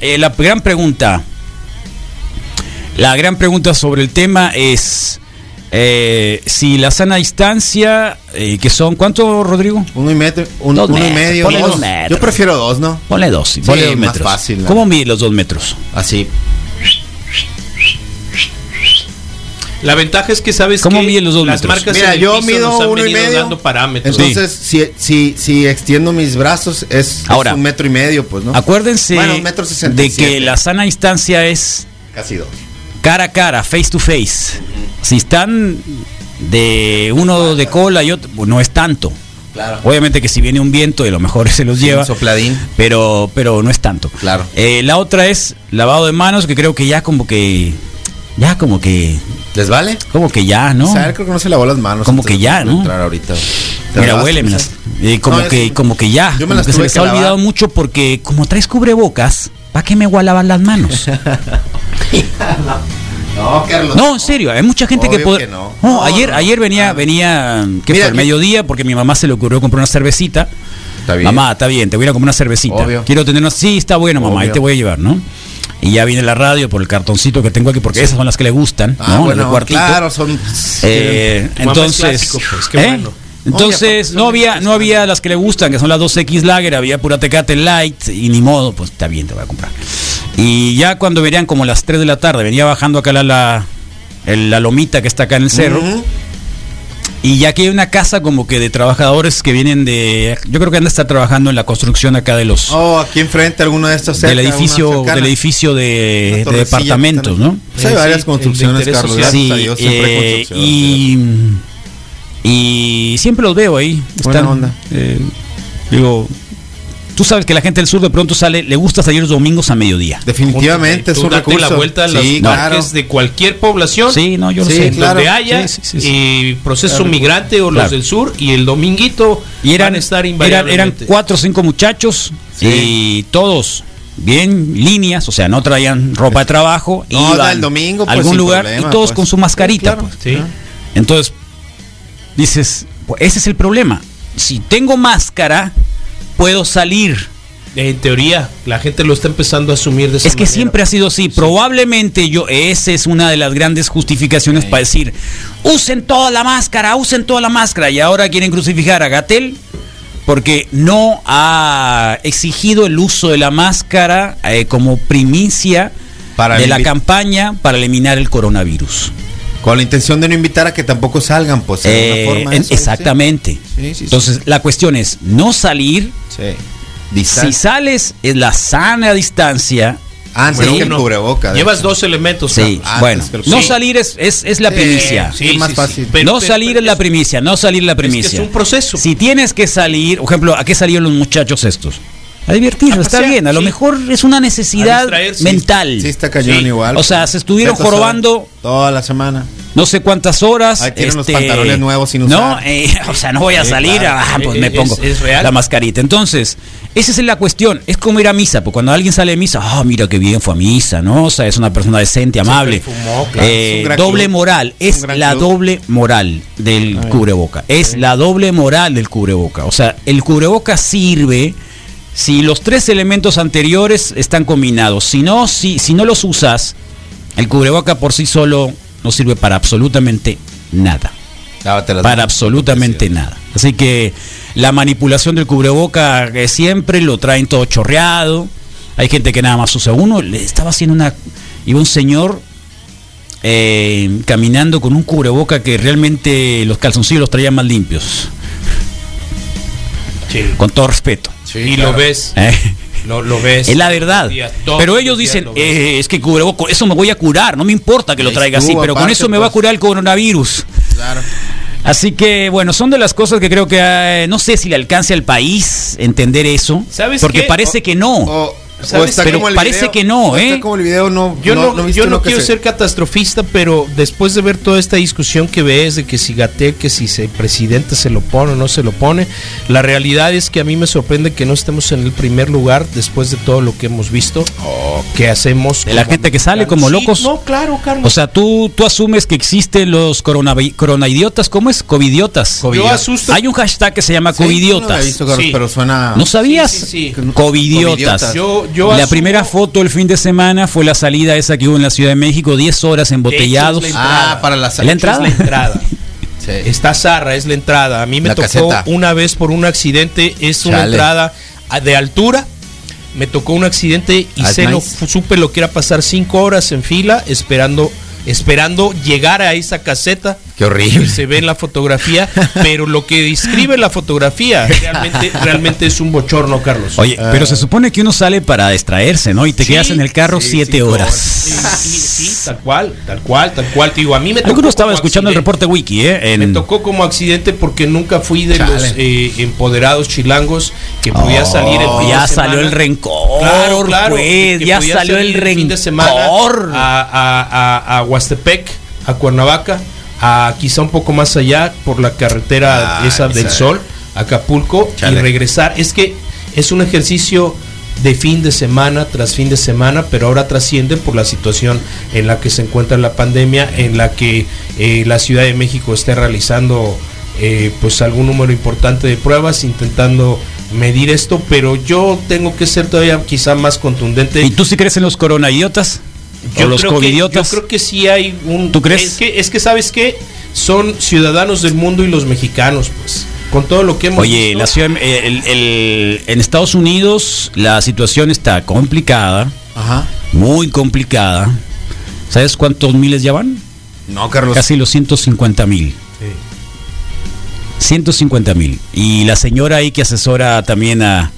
eh, la gran pregunta, la gran pregunta sobre el tema es eh, si la sana distancia, eh, que son, ¿cuánto, Rodrigo? Uno y, metro, un- Dos uno y medio. ponle dos. dos metros. Yo prefiero dos, ¿no? Ponle dos, ponle dos más metros. fácil, ¿no? ¿Cómo mide los dos metros? Así. La ventaja es que sabes ¿Cómo que miden los dos las metros? marcas Mira, en el yo piso mido nos han uno y medio. dando parámetros. Entonces, si, si, si extiendo mis brazos, es, es Ahora. un metro y medio, pues, ¿no? Acuérdense Bueno, un metro de y que la sana distancia es Casi dos. cara a cara, face to face. Si están de uno de cola y otro, pues no es tanto. Claro. Obviamente que si viene un viento, a lo mejor se los Sí, lleva. un sopladín. Pero, pero no es tanto. Claro. Eh, la otra es lavado de manos, que creo que ya como que. Ya como que. ¿Les vale? Como que ya, ¿no? O sea, creo que no se lavó las manos. Como que de ya, ¿no? Entrar ahorita. ¿Te Mira, huélemelas. Eh, como No, que, como que ya. Yo me como las que se les que ha lavar. olvidado mucho porque como traes cubrebocas, ¿para qué me voy a lavar las manos? No, Carlos. No, en serio, hay mucha gente que puede. que no. No, No, ayer, no. ayer venía, Ah. venía, que Mira, fue al mediodía, porque a mi mamá se le ocurrió comprar una cervecita. Está bien. Mamá, está bien, te voy a ir a comer una cervecita. Obvio. Quiero tener una. Sí, está bueno, mamá, ahí Obvio. te voy a llevar, ¿no? Y ya viene la radio por el cartoncito que tengo aquí, porque esas son las que le gustan, Ah, ¿no? Bueno, cuartito. claro, son. Eh, entonces, clásico, pues, qué ¿eh? bueno. entonces no había, no había las que le gustan, que son las 2X Lager, había pura Tecate Light y ni modo, pues está bien, te voy a comprar. Y ya cuando venían como las 3 de la tarde, venía bajando acá la, la, el- la lomita que está acá en el cerro. Y ya que hay una casa como que de trabajadores que vienen de. Yo creo que han de estar trabajando en la construcción acá de los. Oh, aquí enfrente alguno de estos. del edificio, del edificio de, departamentos, ¿no? Pues hay varias Sí, construcciones, el interés Carlos. a Dios, siempre hay eh, construcción. y, y siempre los veo ahí. Buena Están, onda. eh, digo, tú sabes que la gente del sur de pronto sale, le gusta salir los domingos a mediodía. Definitivamente es un recurso. la vuelta a los sí, claro. de cualquier población. Sí, no, yo lo Sí, sé. claro. donde haya Sí, sí, sí, sí. eh, proceso Claro. migrante o Claro. los del sur y el dominguito Y eran, van a estar eran, eran cuatro o cinco muchachos Sí. y todos bien líneas, o sea, no traían ropa de trabajo. No, iban el domingo, a pues, algún lugar problema, y todos pues. con su mascarita. Sí, claro. pues. Sí. Entonces, dices, pues, ese es el problema. Si tengo máscara, puedo salir. En teoría, la gente lo está empezando a asumir de esa Es que manera. siempre ha sido así. Probablemente yo, esa es una de las grandes justificaciones para decir, usen toda la máscara, usen toda la máscara. Y ahora quieren crucificar a Gatel porque no ha exigido el uso de la máscara eh, como primicia Para de la campaña para eliminar el coronavirus. Con la intención de no invitar a que tampoco salgan, pues. de Eh, alguna forma, en- eso, exactamente. Sí, sí, sí. Entonces, la cuestión es no salir. Si sales es la sana distancia. Antes Bueno, que el uno- cubreboca. de Llevas hecho. dos elementos. Sí, bueno, que el- no Sí. salir es, es, es la Sí, primicia. sí, es más fácil. Pero- no pero- salir pero es la es- primicia, no salir la primicia. es un proceso. Si tienes que salir, por ejemplo, ¿a qué salieron los muchachos estos? A divertirse, A está bien. A lo sí. mejor es una necesidad mental. Sí, está cañón Sí. igual. O sea, se estuvieron jorobando Toda la semana. no sé cuántas horas. este, Ahí tienen los pantalones nuevos sin No, usar. eh, o sea, no voy a Sí, salir, claro. ah, pues Eh, me es- pongo es real. la mascarita. Entonces, esa es la cuestión. Es como ir a misa, porque cuando alguien sale de misa, ah, mira qué bien fue a misa, ¿no? O sea, es una persona decente, amable. perfumó, claro. Eh, doble club. moral, Es la club. doble moral del cubreboca. Es la doble moral del cubreboca. O sea, el cubreboca sirve si los tres elementos anteriores están combinados. Si no, si, si no los usas, el cubreboca por sí solo no sirve para absolutamente nada. Las Para absolutamente nada. Así que la manipulación del cubreboca que siempre lo traen todo chorreado. Hay gente que nada más usa uno. Le estaba haciendo una. Iba un señor eh, caminando con un cubreboca que realmente los calzoncillos los traía más limpios. Sí. Con todo respeto. Y lo ves. ¿eh? Lo, lo ves. Es la verdad. días, Pero los ellos dicen, eh, es que cubreboca, eso me voy a curar, no me importa que lo traiga así, pero con eso me va a curar el coronavirus. Claro. Así que bueno, son de las cosas que creo que eh, no sé si le alcance al país entender eso, ¿Sabes porque qué? parece O- que no. Pero como el parece video, que no, está ¿eh? como el video, no. Yo no, yo no quiero se- ser catastrofista, pero después de ver toda esta discusión que ves de que si Gatel, que si el presidente se lo pone o no se lo pone, la realidad es que a mí me sorprende que no estemos en el primer lugar después de todo lo que hemos visto que hacemos. De la gente que sale como Sí, locos. No, claro, Carlos. O sea, tú, tú asumes que existen los coronavi- coronaidiotas, ¿cómo es? Covidiotas. yo asusto. Hay un hashtag que se llama Sí, covidiotas. no lo he visto, Carlos, Sí. pero suena. ¿No sabías? Sí, sí, sí. Covidiotas. Yo- yo la asumo- primera foto el fin de semana fue la salida esa que hubo en la Ciudad de México, 10 horas embotellados. Es. Ah, para la ¿La entrada? Es la entrada. Sí. Está Zarra, es la entrada. A mí me La tocó caseta. una vez por un accidente, es una Chale. entrada de altura. Me tocó un accidente y That's sé lo- nice. supe lo que era pasar cinco horas en fila esperando, esperando llegar a esa caseta. Qué horrible. que Se ve en la fotografía, pero lo que describe la fotografía realmente, realmente es un bochorno, Carlos. Oye, Ah. pero se supone que uno sale para distraerse, ¿no? Y te Sí, quedas en el carro sí, 7 cinco horas. Sí, sí, sí, tal cual, tal cual, tal cual. Te digo, a mí me tocó Algunos estaban como escuchando el reporte wiki, ¿eh? Me tocó como accidente porque nunca fui de Chale. los eh, empoderados chilangos que podía Oh, salir el fin ya de salió semana. el rencor, Claro, claro, pues, que ya podía salió salir el fin de semana rencor. a, a, a, a Huastepec, a Cuernavaca, a quizá un poco más allá por la carretera Ah, esa del esa. Sol, Acapulco Chale. y regresar. Es que es un ejercicio de fin de semana tras fin de semana, pero ahora trasciende por la situación en la que se encuentra la pandemia, en la que eh, la Ciudad de México está realizando eh, pues algún número importante de pruebas, intentando medir esto, pero yo tengo que ser todavía quizá más contundente. ¿Y tú sí crees en los coronaidiotas? ¿O los creo que- covidiotas? yo creo que sí hay un. ¿Tú crees? Es que, es que sabes que son ciudadanos del mundo y los mexicanos, pues. Con todo lo que hemos Oye, visto. la ciudad, eh, el- el- en Estados Unidos la situación está complicada, Ajá. muy complicada. ¿Sabes cuántos miles ya van? No, Carlos. Casi los 150 mil. 150 mil. Y la señora ahí que asesora también a,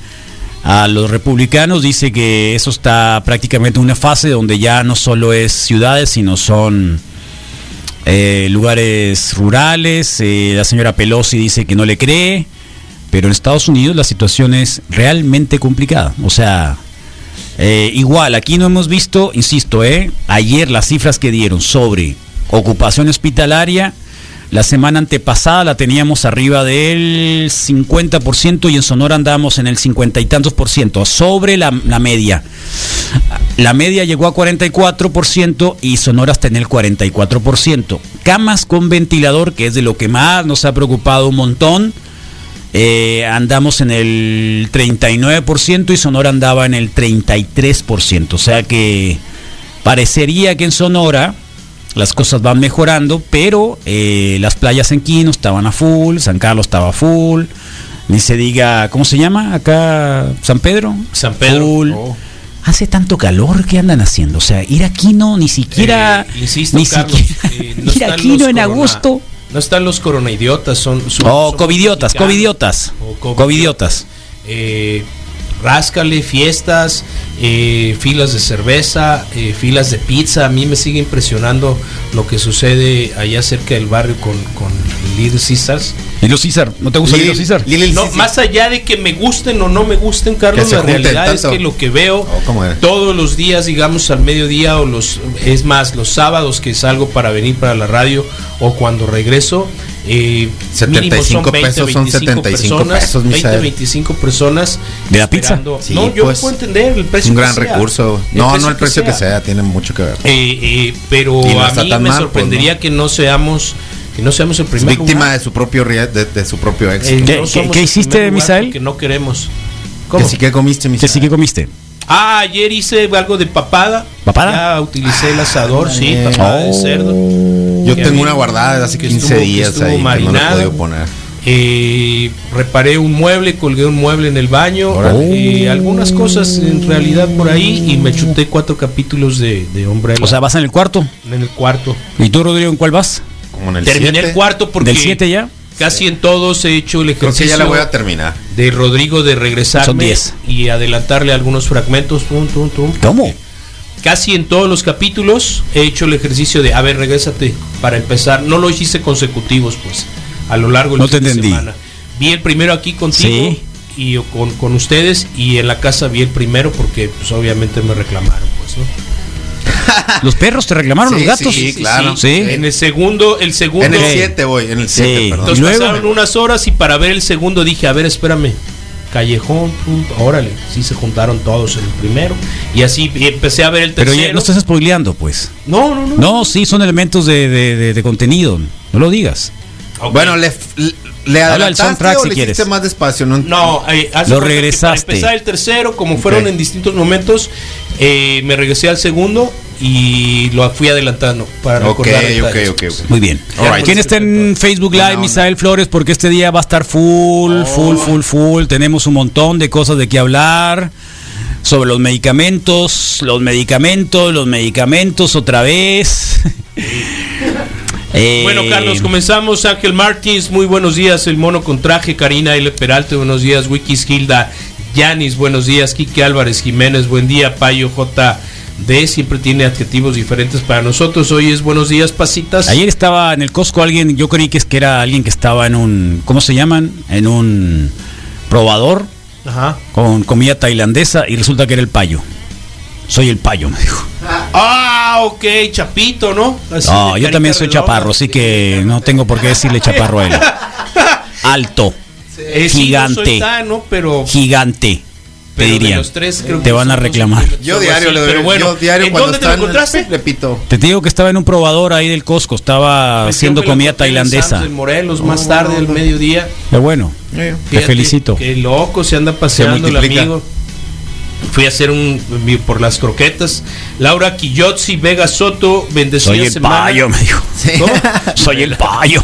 a los republicanos dice que eso está prácticamente en una fase donde ya no solo es ciudades, sino son eh, lugares rurales. Eh, la señora Pelosi dice que no le cree. Pero en Estados Unidos la situación es realmente complicada. O sea, eh, igual, aquí no hemos visto, insisto, ayer las cifras que dieron sobre ocupación hospitalaria, la semana antepasada la teníamos arriba del 50% y en Sonora andábamos en el 50 y tantos por ciento, sobre la, media. La media llegó a 44% y Sonora está en el 44%. Camas con ventilador, que es de lo que más nos ha preocupado un montón. Eh, andamos en el 39% y Sonora andaba en el 33%. O sea que parecería que en Sonora las cosas van mejorando, pero eh, las playas en Quino estaban a full, San Carlos estaba a full, ni se diga, ¿cómo se llama acá? San Pedro. San Pedro. Full. Oh. Hace tanto calor, ¿qué andan haciendo? O sea, ir a Quino ni siquiera... Eh, insisto, ni Carlos, siquiera eh, no ir a Quino en corona- agosto. No están los coronaidiotas, son. son Oh, son covidiotas, covidiotas. O covidiotas. Covidiotas. Ráscale, fiestas, eh, filas de cerveza, eh, filas de pizza. A mí me sigue impresionando lo que sucede allá cerca del barrio con, con Little Caesars. Lilo César, ¿no te gusta Lilo César? Lili- No, sí, más allá de que me gusten o no me gusten, Carlos, la realidad es que lo que veo Oh, todos los días, digamos al mediodía o los, es más, los sábados que salgo para venir para la radio o cuando regreso, eh, 75 pesos son 75 personas, pesos, 20, Misael. 25 personas. ¿De la pizza? Sí, no, yo pues, puedo entender el precio. Es un que gran sea, recurso. el No, no el precio que sea, tiene mucho que ver. Eh, eh, pero no a mí tan me mal, pues, sorprendería ¿no? que no seamos que no seamos el primer víctima lugar. de su propio de, de su propio Eh, éxito. ¿Qué- no qué- somos qué el hiciste, Misael? porque no queremos. ¿Qué sí que comiste, mi ¿Qué sí que comiste? Ah, ayer hice algo de papada. ¿Papada? Ya utilicé el asador, sí, Eh. papada de cerdo. Yo tengo una guardada de hace que 15 estuvo- días estuvo ahí que no la he poner. Eh, reparé un mueble, colgué un mueble en el baño, eh, algunas cosas en realidad por ahí y me chuté cuatro capítulos de, de Umbrella O sea, vas en el cuarto. en el cuarto. ¿Y tú, Rodrigo, en cuál vas? Como en el Terminé siete. el cuarto porque ¿Del 7 ya? casi en todos he hecho el Creo que ejercicio ya la voy a terminar. de Rodrigo de 10. y adelantarle algunos fragmentos. tum, tum, tum. ¿Cómo? Casi en todos los capítulos he hecho el ejercicio de, a ver, regrésate para empezar. No lo hice consecutivos, pues, a lo largo del No te fin de entendí. semana. Vi el primero aquí contigo Sí. y con, con ustedes y en la casa vi el primero porque pues obviamente me reclamaron, pues, ¿no? ¿Los perros te reclamaron Sí, los gatos? sí, claro. Sí. En el segundo, el segundo. En el 7 voy, en el 7, Sí. Entonces ¿Y luego? pasaron unas horas y para ver el segundo dije, a ver, espérame. Callejón, pum, órale, sí se juntaron todos en el primero. Y así empecé a ver el Pero tercero. ya no estás spoileando, pues. no, no, no. No, sí, son elementos de, de- de- de contenido. No lo digas. Bueno, le, le Habla del adelantaste soundtrack o si le quieres. más despacio, ¿no? No, eh, Lo regresaste. Para empezar el tercero, como fueron en distintos momentos, eh, me regresé al segundo y lo fui adelantando para Ok, recordar ok, detalles. ok, ok. Muy bien. Alright. ¿Quién está en Facebook Live. Misael Flores? Porque este día va a estar full, Oh. full, full, full. Tenemos un montón de cosas de qué hablar. Sobre los medicamentos, los medicamentos, los medicamentos otra vez. Eh, Bueno, Carlos, comenzamos. Ángel Martins, muy buenos días. El mono con traje. Karina L. Peralta, buenos días. Wikis Gilda Yanis, buenos días. Quique Álvarez Jiménez, buen día. Payo JD, siempre tiene adjetivos diferentes para nosotros. Hoy es buenos días, pasitas. Ayer estaba en el Costco alguien, yo creí que es que era alguien que estaba en un, ¿cómo se llaman? En un probador Ajá. con comida tailandesa y resulta que era el payo. Soy el payo, me dijo. Ah, ok, Chapito, ¿no? Así No, de yo también soy chaparro, así que no tengo por qué decirle chaparro a él. Alto, Eh, no gigante. soy ¿no? Pero, gigante, te pero de dirían. los tres creo Te que van a reclamar. Yo diario le doy, pero bueno, yo diario ¿en cuando dónde te lo encontraste? Repito. Te digo que estaba en un probador ahí del Costco, estaba Pues haciendo comida tailandesa. En Morelos, más tarde, al mediodía. Qué bueno, Eh, te felicito. Qué loco, se anda paseando el multiplica. amigo. Fui a hacer un por las croquetas. Laura Quillotzi, Vega Soto, bendecida Soy el semana. payo, me dijo. ¿Cómo? Soy el payo.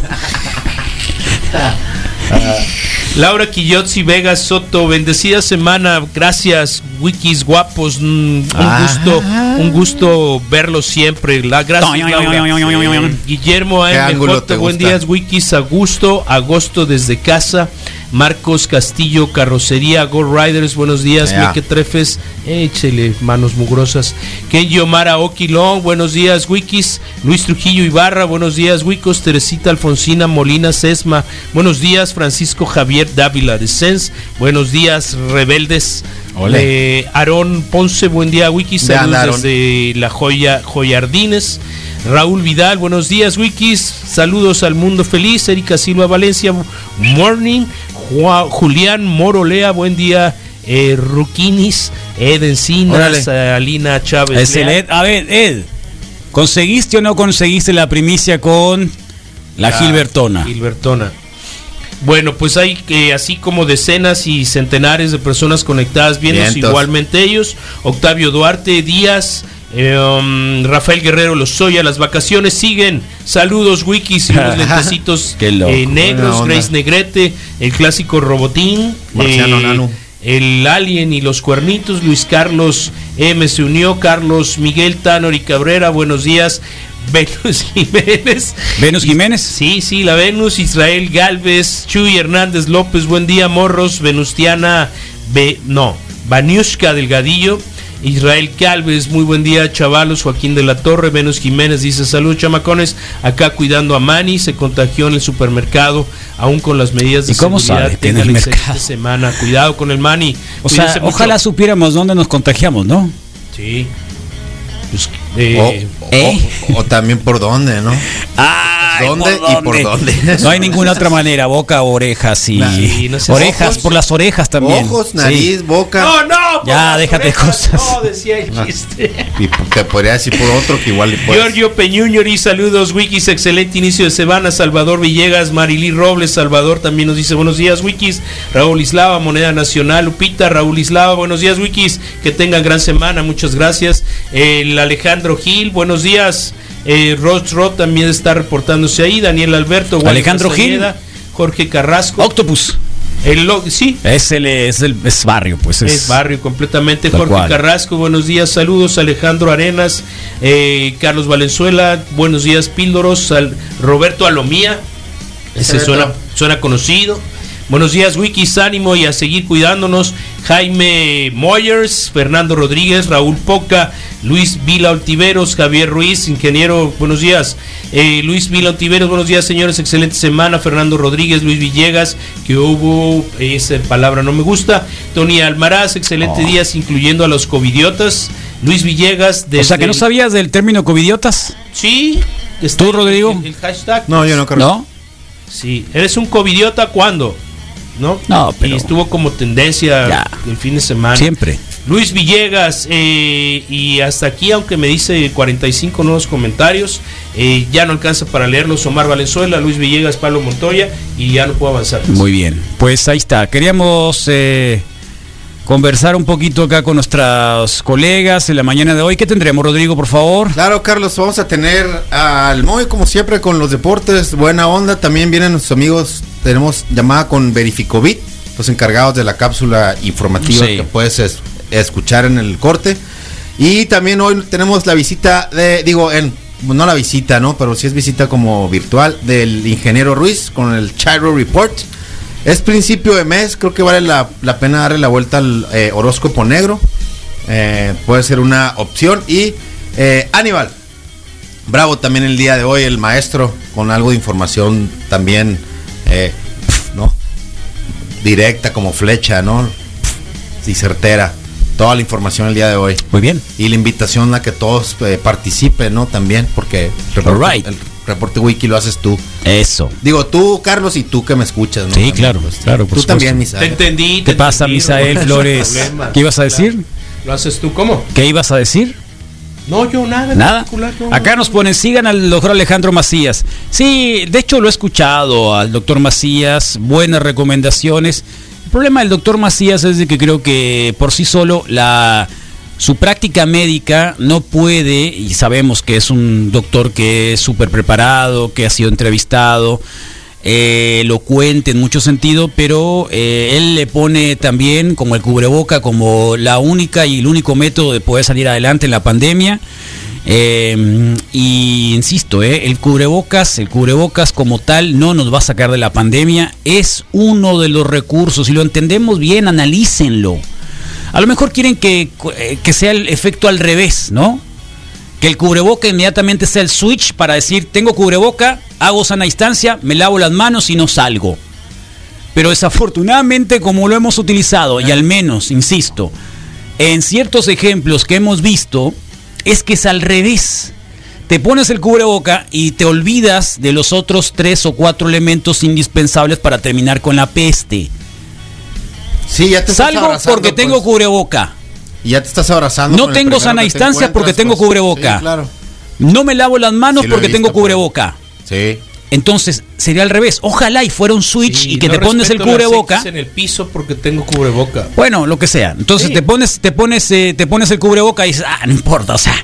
Laura Quillotzi, Vega Soto, bendecida semana. Gracias, wikis guapos. mm, un Ah. gusto, un gusto verlos siempre. La gracias, Laura. Guillermo ¿Qué ángulo te AMJ, buen día, wikis a gusto, agosto desde casa. Marcos Castillo, Carrocería, Go Riders, buenos días, Ya. Meque Trefes, échele manos mugrosas. Kenji Omara Oquilón, buenos días, Wikis. Luis Trujillo Ibarra, buenos días, Wicos. Teresita Alfonsina Molina Sesma, buenos días, Francisco Javier Dávila de Sens, buenos días, Rebeldes. Eh, Aarón Ponce, buen día, Wikis. Saludos desde La Joya, Joyardines. Raúl Vidal, buenos días, Wikis. Saludos al mundo feliz. Erika Silva Valencia, morning. Ju- Julián Morolea, buen día. Eh, Ruquinis, Ed Encinas. Alina Chávez. Es el Ed. A ver, Ed, ¿conseguiste o no conseguiste la primicia con la Gilbertona? Gilbertona. Bueno, pues hay que así como decenas y centenares de personas conectadas viendo Vientos. igualmente ellos. Octavio Duarte, Díaz, eh, um, Rafael Guerrero Lozoya, las vacaciones siguen. Saludos, wikis y unos lentecitos eh, negros. Grace Negrete, el clásico Robotín, Marciano eh, Nano. el Alien y los Cuernitos, Luis Carlos M se unió, Carlos Miguel Tanor y Cabrera, buenos días. Venus Jiménez. Venus Jiménez. Sí, sí, la Venus, Israel Galvez, Chuy Hernández López, buen día, Morros, Venustiana, Be- no, Baniushka Delgadillo, Israel Galvez, muy buen día, chavalos, Joaquín de la Torre, Venus Jiménez dice, salud, chamacones, acá cuidando a Mani, se contagió en el supermercado, aún con las medidas de ¿Y cómo seguridad, sabe en el excelente mercado? semana, cuidado con el Mani. O sea, mucho. ojalá supiéramos dónde nos contagiamos, ¿no? Sí. Pues, eh, O, o- ¿Eh? o- o también por dónde, ¿no? Ay, ¿Dónde y por dónde? No hay ninguna otra manera, boca, orejas y Nah, no orejas ojos. por las orejas también. Ojos, Sí. nariz, boca. No, no, Ya, déjate orejas, cosas. No, decía el chiste. Y te podría decir por otro que igual le puedes. Giorgio Peñuñori, saludos, Wikis, excelente inicio de semana. Salvador Villegas, Marilí Robles, Salvador también nos dice buenos días, Wikis. Raúl Islava, Moneda Nacional, Lupita, Raúl Islava, buenos días, Wikis. Que tengan gran semana, muchas gracias. El Alejandro Gil, buenos días. Eh, Ross Roth también está reportándose ahí. Daniel Alberto, Juan Alejandro Gil. Castañeda, Jorge Carrasco. Octopus. El lo- sí, Es el, es el es barrio, pues es. es barrio completamente. Jorge cual. Carrasco, buenos días, saludos. Alejandro Arenas, eh, Carlos Valenzuela, buenos días, Píldoros. Al- Roberto Alomía, ese suena, suena conocido. Buenos días, Wikis, ánimo y a seguir cuidándonos. Jaime Moyers, Fernando Rodríguez, Raúl Poca, Luis Vila Oltiveros, Javier Ruiz, ingeniero, buenos días. Eh, Luis Vila Oltiveros, buenos días, señores, excelente semana. Fernando Rodríguez, Luis Villegas, que hubo, esa palabra no me gusta. Tony Almaraz, excelente Oh. días, incluyendo a los covidiotas. Luis Villegas, O sea, que no sabías del término covidiotas. Sí. ¿Tú, Rodrigo? El, el hashtag. No, yo no creo. ¿No? Sí. ¿Eres un covidiota cuándo? ¿No? No, pero- Y estuvo como tendencia Ya. el fin de semana. Siempre. Luis Villegas, eh, y hasta aquí, aunque me dice 45 nuevos comentarios, eh, ya no alcanza para leerlos. Omar Valenzuela, Luis Villegas, Pablo Montoya, y ya no puedo avanzar. Muy bien. Pues ahí está. Queríamos eh, conversar un poquito acá con nuestros colegas en la mañana de hoy. ¿Qué tendremos, Rodrigo, por favor? Claro, Carlos, vamos a tener al Moy como siempre con los deportes, buena onda. También vienen nuestros amigos, tenemos llamada con Verificovit, los encargados de la cápsula informativa Sí. que puedes es- escuchar en el corte. Y también hoy tenemos la visita de, digo, en, no la visita, ¿no? Pero sí es visita como virtual del ingeniero Ruiz con el Chiro Report. Es principio de mes, creo que vale la, la pena darle la vuelta al eh, horóscopo negro. Eh, puede ser una opción. Y eh, Aníbal, bravo también el día de hoy, el maestro, con algo de información también, eh, ¿no? Directa como flecha, ¿no? Y certera. Toda la información el día de hoy. Muy bien. Y la invitación a que todos participen, ¿no? También, porque el reporte, Alright. el reporte wiki lo haces tú. Eso. Digo, tú, Carlos, y tú que me escuchas, ¿no? Sí, También, claro, pues, claro, por Tú también, supuesto. Te Misael. entendí. ¿Qué te pasa, entendí, Misael no, Flores? problema. ¿Qué ibas a decir? ¿Lo haces tú cómo? ¿Qué ibas a decir? No, yo nada. en Nada. particular, no, Acá no. nos ponen, sigan al doctor Alejandro Macías. Sí, de hecho lo he escuchado al doctor Macías, buenas recomendaciones. El problema del doctor Macías es de que creo que por sí solo la su práctica médica no puede, y sabemos que es un doctor que es súper preparado, que ha sido entrevistado, eh, elocuente en mucho sentido, pero eh, él le pone también como el cubreboca como la única y el único método de poder salir adelante en la pandemia. Eh, y insisto, eh, el cubrebocas, el cubrebocas como tal no nos va a sacar de la pandemia, es uno de los recursos, si lo entendemos bien, analícenlo. A lo mejor quieren que, eh, que sea el efecto al revés, ¿no? Que el cubreboca inmediatamente sea el switch para decir, tengo cubreboca, hago sana distancia, me lavo las manos y no salgo. Pero desafortunadamente como lo hemos utilizado, y al menos, insisto, en ciertos ejemplos que hemos visto, es que es al revés. Te pones el cubreboca y te olvidas de los otros tres o cuatro elementos indispensables para terminar con la peste. Sí, ya te Salgo porque tengo pues. cubrebocca. Y ya te estás abrazando. No tengo sana te distancia porque tengo pues. cubreboca. Sí, claro. No me lavo las manos Sí porque visto, tengo pues. cubreboca. Sí. Entonces sería al revés. Ojalá y fuera un switch Sí, y que no te pones el cubreboca. En el piso porque tengo cubreboca. Bueno, lo que sea. Entonces Sí. te pones, te pones, eh, te pones el cubreboca y dices, ah, no importa, o sea,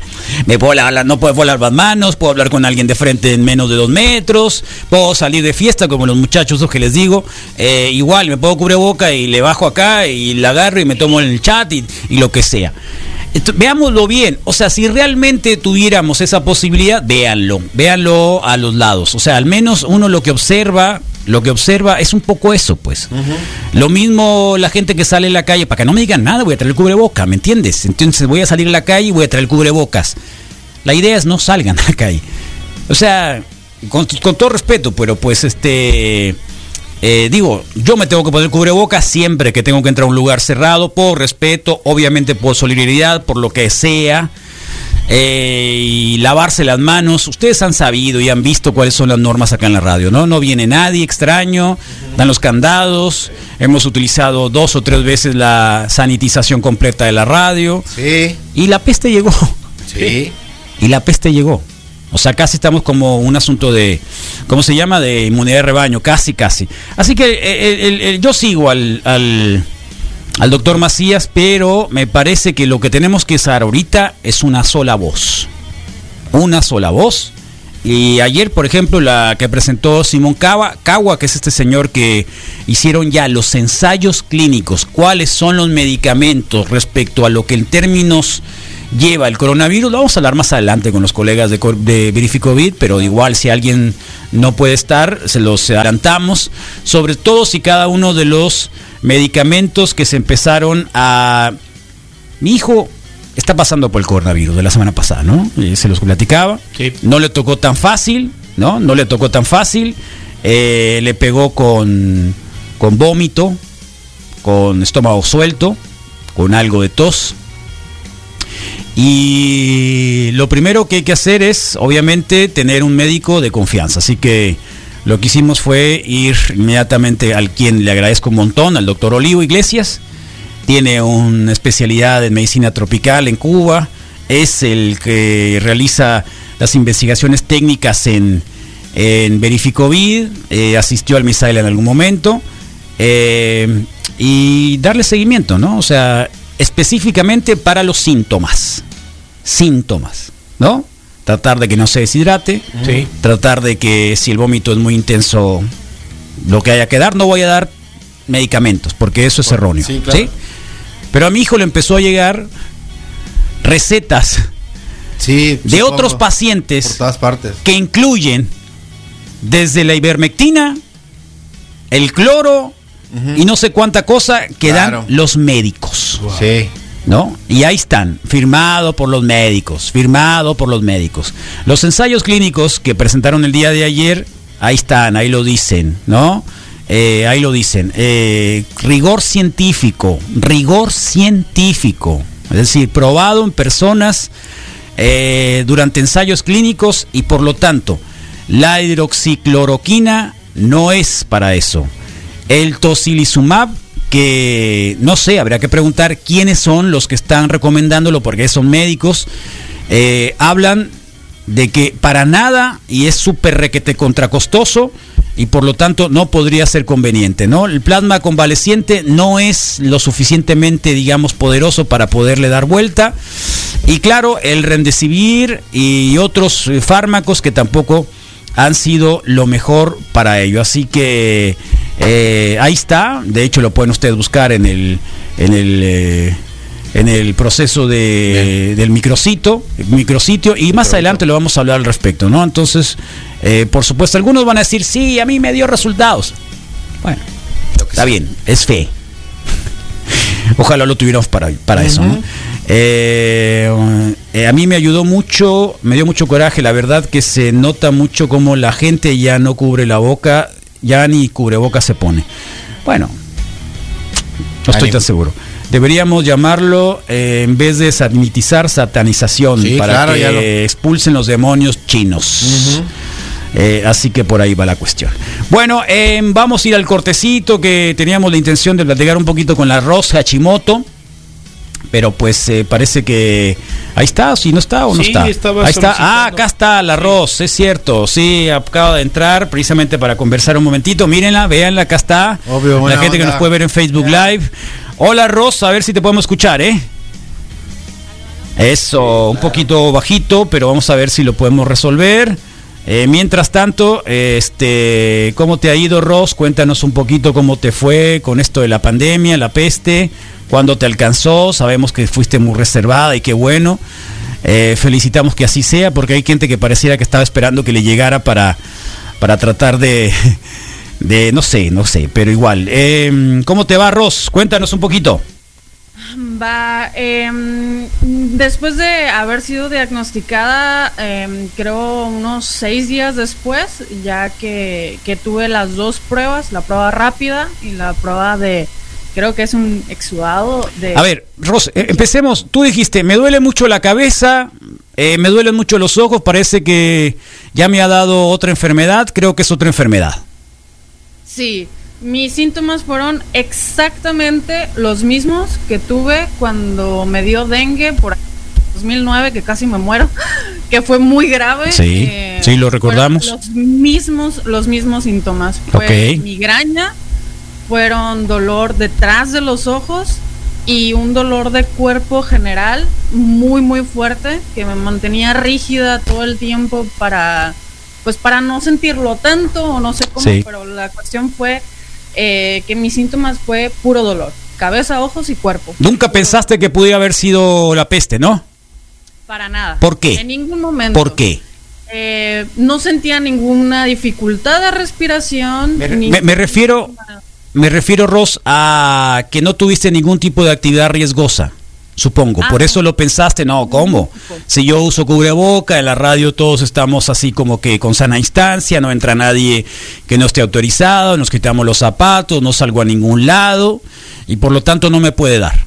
me puedo lavar, la- no puedo lavar las manos, puedo hablar con alguien de frente en menos de dos metros, puedo salir de fiesta como los muchachos esos que les digo, eh, igual me puedo cubreboca y le bajo acá y la agarro y me tomo el chat y, y lo que sea. Veámoslo bien, o sea, si realmente tuviéramos esa posibilidad, véanlo, véanlo a los lados, o sea, al menos uno lo que observa, lo que observa es un poco eso, pues. Lo mismo la gente que sale en la calle, para que no me digan nada, voy a traer el cubreboca, ¿me entiendes? Entonces voy a salir a la calle y voy a traer el cubrebocas. La idea es no salgan a la calle. O sea, con, con todo respeto, pero pues este... eh, digo, yo me tengo que poner cubrebocas siempre que tengo que entrar a un lugar cerrado, por respeto, obviamente por solidaridad, por lo que sea. eh, y lavarse las manos. Ustedes han sabido y han visto cuáles son las normas acá en la radio, ¿no? No viene nadie extraño, dan los candados. Hemos utilizado dos o tres veces la sanitización completa de la radio. Sí. Y la peste llegó. Sí. Y la peste llegó. O sea, casi estamos como un asunto de, ¿cómo se llama? De inmunidad de rebaño, casi, casi. Así que eh, el- yo sigo al, al, al doctor Macías, pero me parece que lo que tenemos que usar ahorita es una sola voz. Una sola voz. Y ayer, por ejemplo, la que presentó Simón Cava, Cagua, que es este señor que hicieron ya los ensayos clínicos, cuáles son los medicamentos respecto a lo que en términos lleva el coronavirus. Lo vamos a hablar más adelante con los colegas de, de Verificovid, pero igual si alguien no puede estar, se los adelantamos, sobre todo si cada uno de los medicamentos que se empezaron a... Mi hijo está pasando por el coronavirus de la semana pasada, ¿no? Eh, se los platicaba. Sí. No le tocó tan fácil, ¿no? No le tocó tan fácil. Eh, le pegó con, con vómito, con estómago suelto, con algo de tos. Y lo primero que hay que hacer es, obviamente, tener un médico de confianza. Así que lo que hicimos fue ir inmediatamente al quien le agradezco un montón, al doctor Olivo Iglesias. Tiene una especialidad en medicina tropical en Cuba. Es el que realiza las investigaciones técnicas en, en Verificovid. eh, asistió al Misael en algún momento. eh, y darle seguimiento, ¿no? O sea, específicamente para los síntomas. Síntomas, ¿no? Tratar de que no se deshidrate. Sí. Tratar de que si el vómito es muy intenso, lo que haya que dar, no voy a dar medicamentos, porque eso es erróneo. sí, claro. Pero a mi hijo le empezó a llegar recetas Sí, de otros pacientes Por todas partes. que incluyen desde la ivermectina, el cloro y no sé cuánta cosa que Claro. dan los médicos. Sí. ¿No? Y ahí están, firmado por los médicos, firmado por los médicos. Los ensayos clínicos que presentaron el día de ayer, ahí están, ahí lo dicen, ¿no? Eh, ahí lo dicen. Eh, rigor científico, rigor científico. Es decir, probado en personas eh, durante ensayos clínicos y por lo tanto, la hidroxicloroquina no es para eso. El tocilizumab, que no sé, habría que preguntar quiénes son los que están recomendándolo, porque son médicos, eh, hablan de que para nada y es súper requete contracostoso y por lo tanto no podría ser conveniente, ¿no? El plasma convaleciente no es lo suficientemente, digamos, poderoso para poderle dar vuelta. Y claro, el Remdesivir y otros eh, fármacos que tampoco han sido lo mejor para ello. Así que eh, ahí está. De hecho, lo pueden ustedes buscar en el en el eh, en el proceso de, del micrositio, micrositio y más adelante lo vamos a hablar al respecto, ¿no? Entonces, eh, por supuesto, algunos van a decir, sí, a mí me dio resultados. Bueno, está bien, es fe. Ojalá lo tuviéramos para, para eso, ¿no? Eh, eh, a mí me ayudó mucho, me dio mucho coraje, la verdad que se nota mucho como la gente ya no cubre la boca, ya ni cubreboca se pone. Bueno, no estoy tan seguro. Deberíamos llamarlo, eh, en vez de sanitizar, satanización, Sí, para claro, que lo- expulsen los demonios chinos. Eh, así que por ahí va la cuestión. Bueno, eh, vamos a ir al cortecito que teníamos la intención de platicar un poquito con la Rosa Hachimoto. Pero pues eh, parece que ahí está, si no está o no Sí, está. estaba ahí está. Ah, acá está la Ros, es cierto. Sí, acaba de entrar precisamente para conversar un momentito. Mírenla, véanla, acá está. Obvio, la gente que nos puede ver en Facebook Live. Hola Ros, a ver si te podemos escuchar, ¿eh? Eso, un poquito bajito, pero vamos a ver si lo podemos resolver. Eh, mientras tanto, este, ¿cómo te ha ido, Ross? Cuéntanos un poquito cómo te fue con esto de la pandemia, la peste, cuándo te alcanzó. Sabemos que fuiste muy reservada y qué bueno. Eh, felicitamos que así sea, porque hay gente que pareciera que estaba esperando que le llegara para, para tratar de, de, no sé, no sé, pero igual. Eh, ¿Cómo te va, Ross? Cuéntanos un poquito. Va, em, después de haber sido diagnosticada, em, creo unos seis días después, ya que, que tuve las dos pruebas, la prueba rápida y la prueba de, creo que es un exudado de... A ver, Ros, eh, empecemos. Tú dijiste, me duele mucho la cabeza, eh, me duelen mucho los ojos, parece que ya me ha dado otra enfermedad, creo que es otra enfermedad. Sí, mis síntomas fueron exactamente los mismos que tuve cuando me dio dengue por 2009, que casi me muero, que fue muy grave. Sí, sí, lo recordamos. Los mismos, los mismos síntomas. Fue Ok. migraña, fueron dolor detrás de los ojos y un dolor de cuerpo general muy muy fuerte que me mantenía rígida todo el tiempo para pues para no sentirlo tanto o no sé cómo, Sí. pero la cuestión fue eh, que mis síntomas fue puro dolor, cabeza, ojos y cuerpo. Nunca pensaste que pudiera haber sido la peste, ¿no? Para nada. ¿Por qué? En ningún momento. ¿Por qué? Eh, no sentía ninguna dificultad de respiración. Me, ni- me- me refiero, me refiero, Ross, a que no tuviste ningún tipo de actividad riesgosa, supongo. Ah, Por eso lo pensaste, no, ¿cómo? Si yo uso cubreboca, en la radio todos estamos así como que con sana instancia, no entra nadie que no esté autorizado, nos quitamos los zapatos, no salgo a ningún lado y por lo tanto no me puede dar.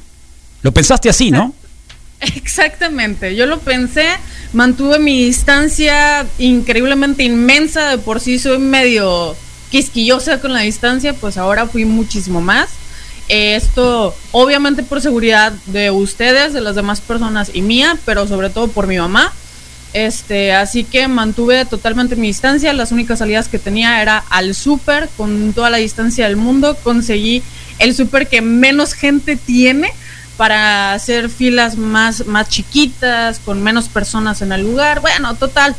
Lo pensaste así, ¿no? Exactamente, yo lo pensé, mantuve mi distancia increíblemente inmensa, de por sí soy medio quisquillosa con la distancia, pues ahora fui muchísimo más. Esto obviamente por seguridad de ustedes, de las demás personas y mía, pero sobre todo por mi mamá. Este, así que mantuve totalmente mi distancia. Las únicas salidas que tenía era al súper con toda la distancia del mundo. Conseguí el súper que menos gente tiene para hacer filas más, más chiquitas, con menos personas en el lugar. Bueno, total.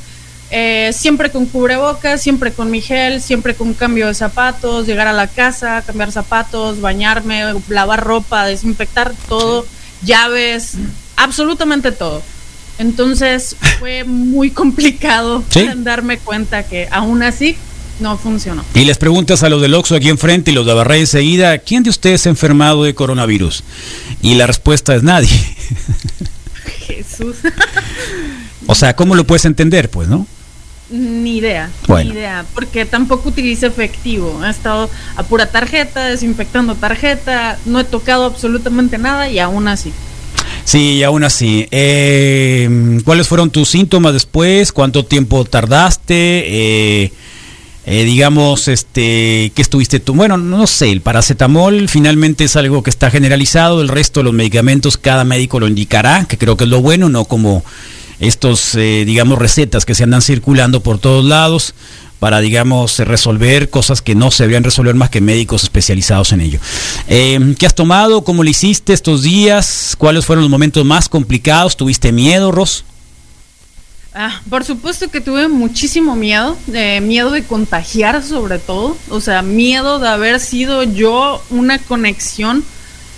Eh, siempre con cubrebocas, siempre con mi gel, siempre con cambio de zapatos, llegar a la casa, cambiar zapatos, bañarme, lavar ropa, desinfectar todo, llaves, absolutamente todo. Entonces fue muy complicado Sí. darme cuenta que aún así no funcionó. Y les preguntas a los del Oxxo aquí enfrente y los de Barré enseguida, ¿quién de ustedes se ha enfermado de coronavirus? Y la respuesta es nadie. Jesús. O sea, ¿cómo lo puedes entender, pues, no? Ni idea, Bueno. ni idea, porque tampoco utilizo efectivo. He estado a pura tarjeta, desinfectando tarjeta, no he tocado absolutamente nada y aún así. Sí, y aún así. eh, ¿Cuáles fueron tus síntomas después? ¿Cuánto tiempo tardaste? Eh, eh, digamos, este, ¿qué estuviste tú? Bueno, no sé, el paracetamol finalmente es algo que está generalizado, el resto de los medicamentos cada médico lo indicará, que creo que es lo bueno, no como estos, eh, digamos, recetas que se andan circulando por todos lados para, digamos, resolver cosas que no se deberían resolver más que médicos especializados en ello. Eh, ¿Qué has tomado? ¿Cómo lo hiciste estos días? ¿Cuáles fueron los momentos más complicados? ¿Tuviste miedo, Ros? Ah, por supuesto que tuve muchísimo miedo, eh, miedo de contagiar sobre todo, o sea, miedo de haber sido yo una conexión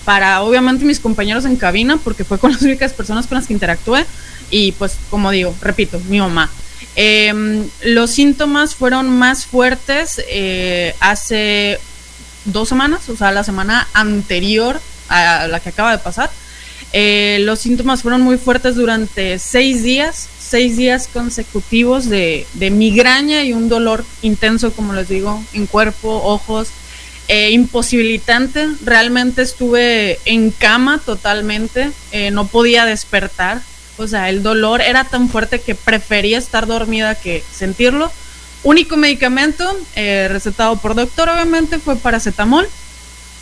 para obviamente mis compañeros en cabina, porque fue con las únicas personas con las que interactué, y pues como digo, repito, mi mamá. Em, los síntomas fueron más fuertes eh, hace dos semanas, o sea, la semana anterior a la que acaba de pasar. Eh, los síntomas fueron muy fuertes durante seis días, seis días consecutivos de, de migraña y un dolor intenso, como les digo, en cuerpo, ojos, eh, imposibilitante. Realmente estuve en cama totalmente, no podía despertar. O sea, el dolor era tan fuerte que prefería estar dormida que sentirlo. Único medicamento eh, recetado por doctor, obviamente, fue paracetamol.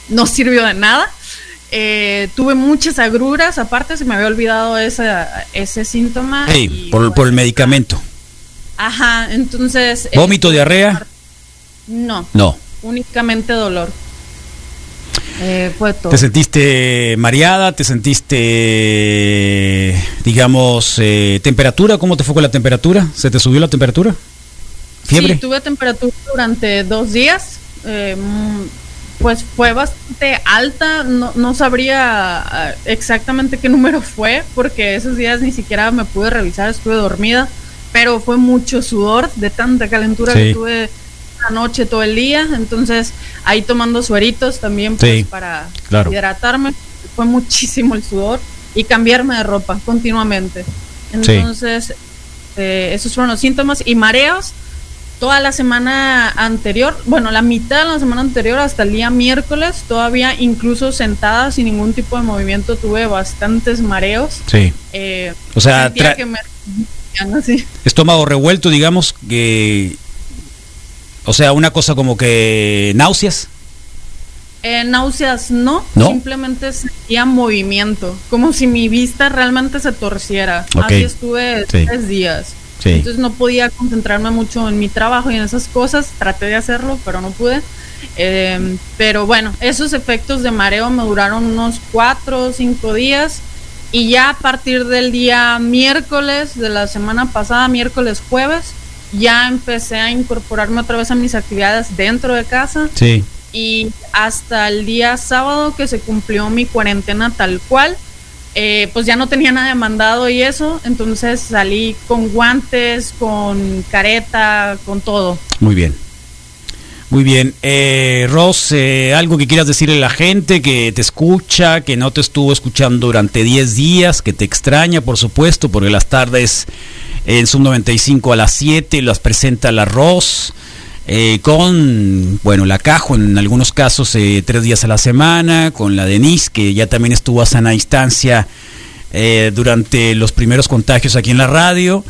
No sirvió de nada. Eh, tuve muchas agruras, aparte se me había olvidado ese, ese síntoma. Hey, y, por, por el bueno, medicamento. Ajá, entonces... eh, ¿Vómito, diarrea? No, No. únicamente dolor. Eh, fue todo. ¿Te sentiste mareada? ¿Te sentiste, digamos, eh, temperatura? ¿Cómo te fue con la temperatura? ¿Se te subió la temperatura? ¿Fiebre? Sí, tuve temperatura durante dos días. eh, mm, pues fue bastante alta. No, no sabría ah, exactamente qué número fue, porque esos días ni siquiera me pude revisar, estuve dormida. Pero fue mucho sudor de tanta calentura Sí. que tuve la noche, todo el día. Entonces, ahí tomando sueritos también pues, Sí, para claro. hidratarme. Fue muchísimo el sudor y cambiarme de ropa continuamente. Entonces, eh, esos fueron los síntomas y mareos toda la semana anterior, bueno, la mitad de la semana anterior hasta el día miércoles, todavía incluso sentada sin ningún tipo de movimiento tuve bastantes mareos. Sí. Eh, O sea, que me. Estómago revuelto, digamos, que... O sea, una cosa como que náuseas. Eh, náuseas no, ¿No? simplemente sentía movimiento, como si mi vista realmente se torciera. Ok. Así estuve Sí. tres días. Sí. Entonces no podía concentrarme mucho en mi trabajo y en esas cosas. Traté de hacerlo, pero no pude. Eh, pero bueno, esos efectos de mareo me duraron unos cuatro o cinco días. Y ya a partir del día miércoles de la semana pasada, miércoles jueves, ya empecé a incorporarme otra vez a mis actividades dentro de casa. Sí. Y hasta el día sábado que se cumplió mi cuarentena tal cual, eh, pues ya no tenía nada de mandado y eso, entonces salí con guantes, con careta, con todo. Muy bien. Muy bien. Eh, Ross, eh, algo que quieras decirle a la gente que te escucha, que no te estuvo escuchando durante 10 días, que te extraña, por supuesto, porque las tardes en Sub 95 a las 7 las presenta la Ross. eh, con, bueno, la Cajo en algunos casos eh, tres días a la semana, con la Denise, que ya también estuvo a sana distancia eh, durante los primeros contagios aquí en la radio.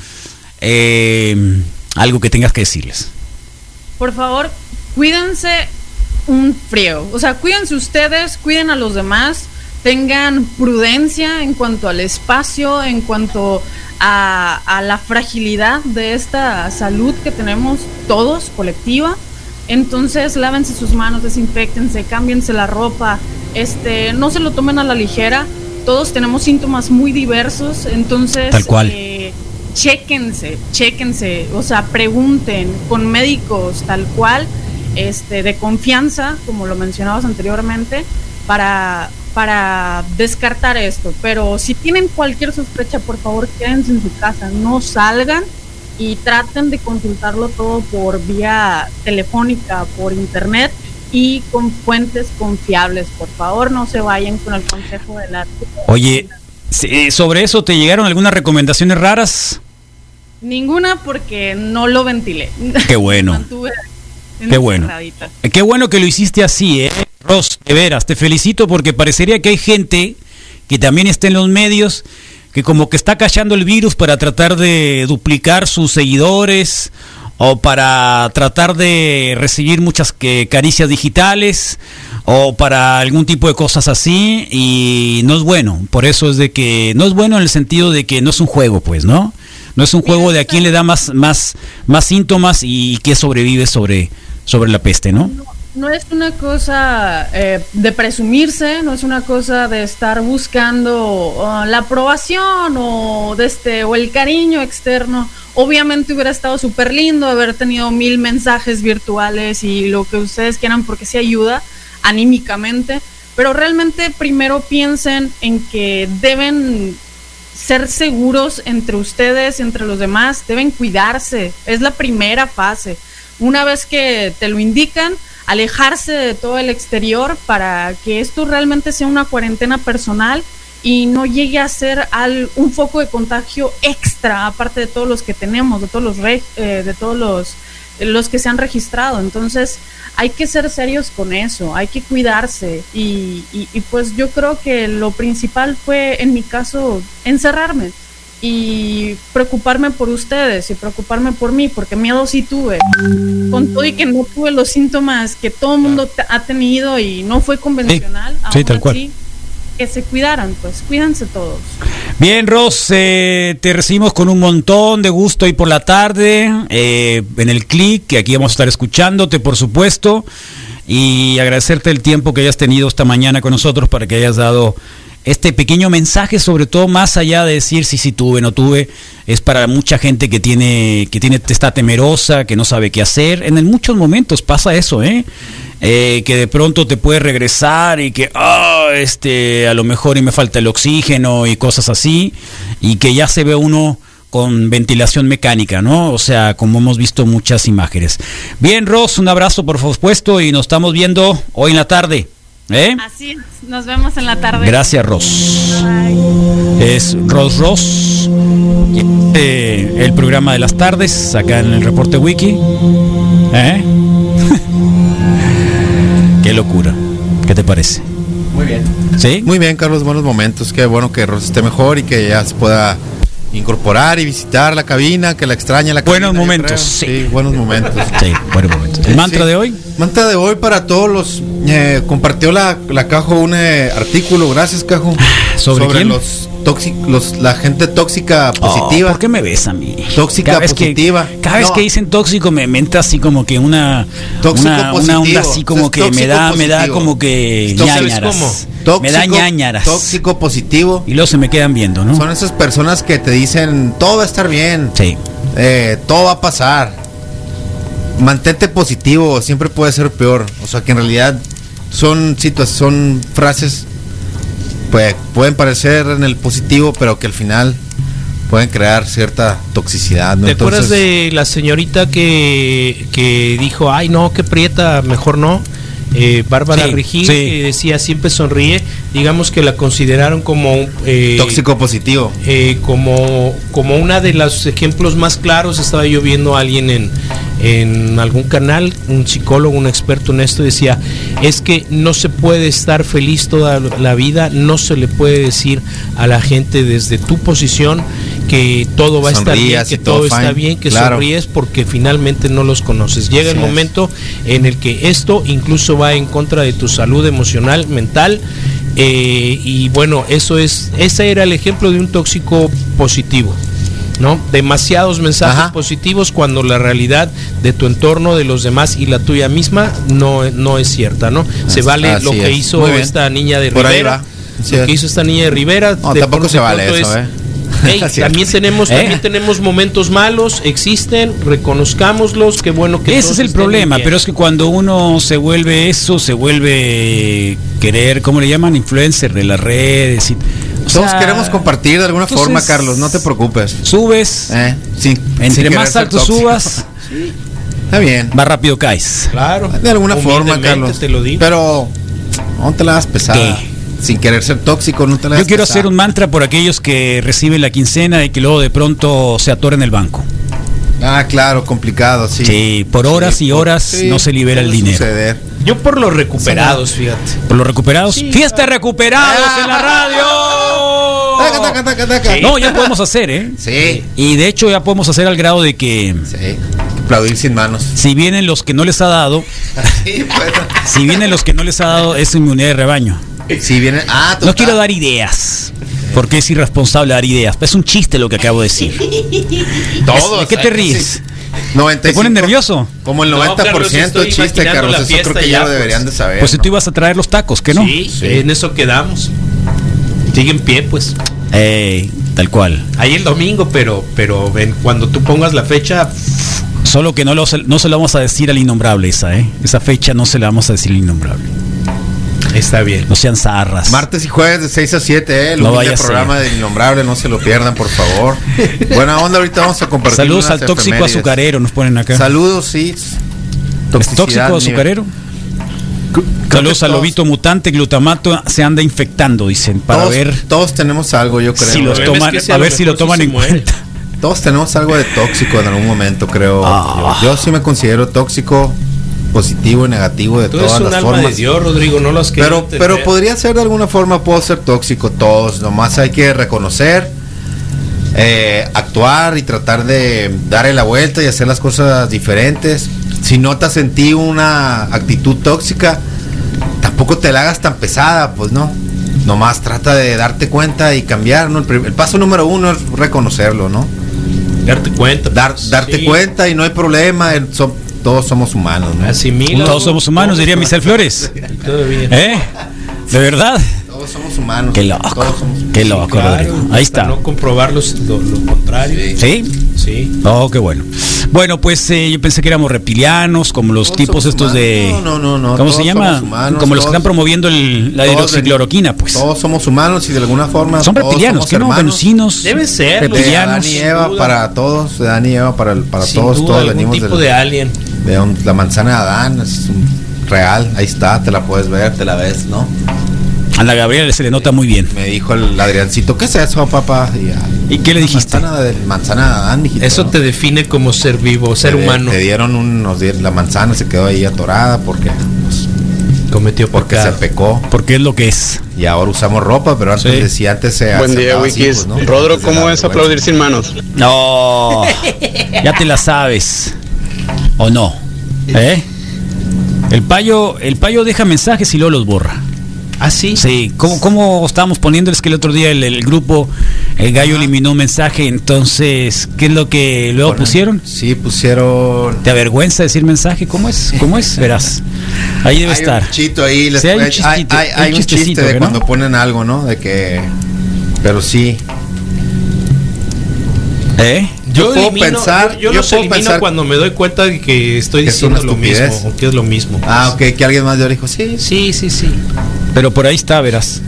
Algo que tengas que decirles. Por favor, cuídense un frío. O sea, cuídense ustedes, cuiden a los demás, tengan prudencia en cuanto al espacio, en cuanto a, a la fragilidad de esta salud que tenemos todos, colectiva. Entonces, lávense sus manos, desinfectense, cámbiense la ropa, este, no se lo tomen a la ligera. Todos tenemos síntomas muy diversos, entonces Tal cual. eh, chéquense, chéquense, o sea, pregunten con médicos tal cual, este, de confianza, como lo mencionabas anteriormente, para, para descartar esto. Pero si tienen cualquier sospecha, por favor, quédense en su casa, no salgan y traten de consultarlo todo por vía telefónica, por internet y con fuentes confiables. Por favor, no se vayan con el consejo de la... Oye, sobre eso, ¿te llegaron algunas recomendaciones raras? Ninguna porque no lo ventilé. Qué bueno. Qué bueno. Qué bueno que lo hiciste así, ¿eh? De veras, te felicito porque parecería que hay gente que también está en los medios que como que está callando el virus para tratar de duplicar sus seguidores o para tratar de recibir muchas que, caricias digitales o para algún tipo de cosas así y no es bueno, por eso es de que no es bueno en el sentido de que no es un juego, pues, ¿no? No es un juego de a quién le da más más más síntomas y que sobrevive sobre sobre la peste, ¿no? No es una cosa eh, de presumirse, no es una cosa de estar buscando oh, la aprobación o, de este, o el cariño externo. Obviamente hubiera estado súper lindo haber tenido mil mensajes virtuales y lo que ustedes quieran porque sí ayuda anímicamente, pero realmente primero piensen en que deben ser seguros entre ustedes, entre los demás, deben cuidarse, es la primera fase. Una vez que te lo indican, alejarse de todo el exterior para que esto realmente sea una cuarentena personal y no llegue a ser al, un foco de contagio extra, aparte de todos los que tenemos, de todos los, re- eh, de todos los, los que se han registrado. Entonces, hay que ser serios con eso, hay que cuidarse. Y, y, y pues yo creo que lo principal fue, en mi caso, encerrarme y preocuparme por ustedes y preocuparme por mí, porque miedo sí tuve. Con todo y que no tuve los síntomas que todo el mundo ha tenido y no fue convencional, sí, aún tal cual. así, que se cuidaran, pues cuídense todos. Bien, Ross, eh, te recibimos con un montón de gusto hoy por la tarde eh, en el click, que aquí vamos a estar escuchándote, por supuesto, y agradecerte el tiempo que hayas tenido esta mañana con nosotros para que hayas dado este pequeño mensaje, sobre todo más allá de decir si sí tuve, no tuve, es para mucha gente que tiene, que tiene, está temerosa, que no sabe qué hacer. En muchos momentos pasa eso, ¿eh? Eh, que de pronto te puede regresar y que, ah, este, a lo mejor y me falta el oxígeno y cosas así, y que ya se ve uno con ventilación mecánica, ¿no? O sea, como hemos visto muchas imágenes. Bien, Ross, un abrazo por supuesto y nos estamos viendo hoy en la tarde. ¿Eh? Así es, nos vemos en la tarde. Gracias, Ross. Bye. Es Ross Ross, eh, el programa de las tardes, acá en el reporte wiki. ¿Eh? Qué locura. ¿Qué te parece? Muy bien. ¿Sí? Muy bien, Carlos, buenos momentos. Qué bueno que Rosa esté mejor y que ya se pueda incorporar y visitar la cabina, que la extraña la cabina. Buenos momentos, sí. Sí, buenos momentos. Sí, buenos momentos. ¿El mantra Sí. de hoy? Mantra de hoy para todos los. eh, compartió la, la Cajo un eh, artículo, gracias Cajo. ¿Sobre quién? los tóxicos, la gente tóxica positiva. Oh, ¿Por qué me ves a mí? Tóxica que- positiva. cada vez que dicen tóxico me me entra así como que una Tóxico una, una onda así como que me da me da como que Tóxico, ñañaras. ¿cómo? Tóxico, me da ñañaras. Tóxico positivo. Y luego se me quedan viendo, ¿no? Son esas personas que te dicen todo va a estar bien. Sí. Eh, todo va a pasar. Mantente positivo, siempre puede ser peor. O sea que en realidad son situaciones, son frases pues, pueden parecer en el positivo, pero que al final pueden crear cierta toxicidad. ¿no? ¿Te acuerdas Entonces, de la señorita que, que dijo, ay no, qué prieta, mejor no? Eh, Bárbara Sí, que decía siempre sonríe, digamos que la consideraron como un eh, tóxico positivo? eh, como, como una de los ejemplos más claros, estaba yo viendo a alguien en, en algún canal, un psicólogo, un experto en esto, decía, es que no se puede estar feliz toda la vida, no se le puede decir a la gente desde tu posición que todo va a estar bien, que todo todo está bien, que claro. sonríes porque finalmente no los conoces. Llega el es. momento en el que esto incluso va en contra de tu salud emocional, mental, eh, y bueno, eso es, ese era el ejemplo de un tóxico positivo. ¿no? Demasiados mensajes Ajá. positivos cuando la realidad de tu entorno, de los demás y la tuya misma no, no es cierta, ¿no? Se Así- vale así lo que es. hizo esta niña de Por ahí Rivera. Lo que hizo esta niña de Rivera. No, de tampoco se vale eso, es, ¿eh? "Hey, Cierto. también tenemos, ¿Eh? también tenemos momentos malos, existen, reconozcámoslos, qué bueno que Ese es el problema, bien. pero es que cuando uno se vuelve eso, se vuelve querer, ¿cómo le llaman? Influencer de las redes. Y, o Todos sea, queremos compartir de alguna entonces, forma, Carlos, no te preocupes. Subes, Eh, sin- entre más alto subas, Está bien. más rápido caes. Claro. De alguna forma, Carlos. Te lo digo. Pero no te la das pesada. ¿Qué? Sin querer ser tóxico, no te la Yo quiero hacer un mantra por aquellos que reciben la quincena y que luego de pronto se atoran en el banco. Ah, claro, complicado, sí. Sí, por horas y horas sí, no se libera el puede dinero. suceder. Yo por los recuperados, fíjate. Por los recuperados. Sí, ¡Fiesta recuperados en la Taca, taca, radio! taca, taca. No, ya podemos hacer, ¿eh? Sí, Y de hecho ya podemos hacer al grado de que sí. Aplaudir sin manos. si vienen los que no les ha dado, Sí, bueno. si vienen los que no les ha dado es inmunidad de rebaño. Si viene. Ah, No quiero dar ideas, porque es irresponsable dar ideas. Es un chiste lo que acabo de decir. Todos. ¿De qué te ríes? sí. 95. ¿Te pones nervioso? Como el No, 90% Carlos, estoy chiste, Carlos. Eso creo que ya, ya lo pues. deberían de saber. Pues si ¿no? tú ibas a traer los tacos, ¿qué no? Sí, en eso quedamos. Sigue en pie, pues. Ey, tal cual. Ahí el domingo, pero, pero ven, cuando tú pongas la fecha, Solo que no, lo, no se lo vamos a decir al innombrable esa, ¿eh? Esa fecha no se la vamos a decir al innombrable. Está bien. No sean zarras. Martes y jueves de 6 a 7, ¿eh? El No vaya programa del Innombrable, no se lo pierdan, por favor. Buena onda, ahorita vamos a compartir. Saludos unas al tóxico efemérides. azucarero, nos ponen acá. Saludos, sí. ¿Es tóxico azucarero? Creo Saludos al lobito mutante, glutamato se anda infectando, dicen, para todos, ver Todos tenemos algo, yo creo. si los es toman, que ese a ver si lo toman en muere. cuenta. Todos tenemos algo de tóxico en algún momento, creo. Ah. Yo, yo sí me considero tóxico, positivo y negativo de Tú todas un las alma formas. de Dios, Rodrigo, no los que Pero, pero podría ser de alguna forma, puedo ser tóxico todos. Nomás hay que reconocer, eh, actuar y tratar de darle la vuelta y hacer las cosas diferentes. Si notas en ti una actitud tóxica, tampoco te la hagas tan pesada, pues no. Nomás trata de darte cuenta y cambiar, ¿no? El, paso número uno es reconocerlo, ¿no? darte cuenta. Dar, pues, darte sí. cuenta y no hay problema, son- todos somos humanos, ¿no? Asimila. Todos somos humanos, diría Michel Flores. Todo bien. ¿Eh? ¿De verdad? Todos somos humanos. Qué loco. Todos somos Qué loco, Claro, Rodrigo. Ahí está. No comprobar los- lo, lo contrario. Sí. ¿Sí? Sí. Oh, qué bueno. Bueno, pues eh, yo pensé que éramos reptilianos, como los Todos tipos estos de... humanos. No, no, no, ¿Cómo se llama? humanos, como los que están promoviendo el- la hidroxicloroquina, pues. Todos somos humanos y de alguna forma. Son reptilianos, ¿qué no? Venusinos. Deben ser, De Reptilianos. Adán y Eva para todos, de Adán y Eva para, el- para Sin todos, duda, todos algún venimos tipo del- de alien. De un- la manzana de Adán, es un- real, ahí está, te la puedes ver, te la ves, ¿no? A la Gabriela se le nota muy bien. Me dijo el Adriancito, ¿qué es eso, papá? Y, ¿Y qué le "Una dijiste? Manzana de, manzana de Adán, mijito", Eso ¿no? te define como ser vivo, ser Te- humano. Te dieron un, nos dieron- la manzana se quedó ahí atorada porque, pues, Cometió porque se pecado. pecó. Porque es lo que es. Y ahora usamos ropa, pero antes Sí. decía, antes se Buen día, Wikis. pues, ¿no? Rodro, ¿cómo es aplaudir sin manos? No. ya te la sabes. ¿O no? ¿Eh? El payo, el payo deja mensajes y luego los borra. Ah, sí. Sí, ¿cómo, cómo estábamos poniendo? Es que el otro día el, el grupo, el gallo eliminó un mensaje, entonces, ¿qué es lo que luego pusieron? Sí, pusieron. ¿Te avergüenza decir mensaje? ¿Cómo es? ¿Cómo es? Verás. Ahí debe hay estar. un chito ahí. les Sí, hay un chistito, hay, hay hay un chiste de ¿no? cuando ponen algo, ¿no? De que. Pero sí. ¿Eh? Yo Yo, puedo elimino, pensar- yo, yo yo los puedo elimino pensar- cuando me doy cuenta de que estoy Que diciendo lo mismo, o que es lo mismo. Ah, ok, que alguien más le dijo, sí. Sí, sí, sí. Pero por ahí está, verás.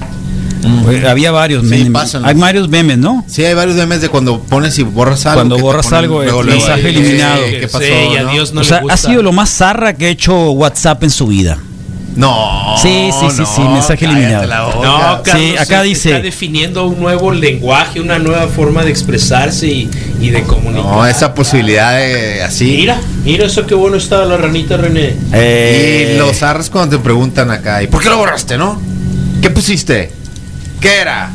Eh, Había varios memes. Hay varios memes, ¿no? Sí, hay varios memes de cuando pones y borras algo. Cuando borras algo, el luego, luego, mensaje eh, eliminado. ¿Qué pasó? Sí, no? adiós no o sea, le gusta. ha sido lo más zarra que ha hecho WhatsApp en su vida. No. Sí, sí, sí, sí, mensaje eliminado. la boca. No, Carlos, Sí, acá se- dice- está definiendo un nuevo lenguaje, una nueva forma de expresarse y, y de comunicar. No, esa posibilidad de así. Mira, mira eso qué bueno está la ranita René. Eh, Y los arras cuando te preguntan acá, ¿y por qué lo borraste, no? ¿Qué pusiste? ¿Qué era?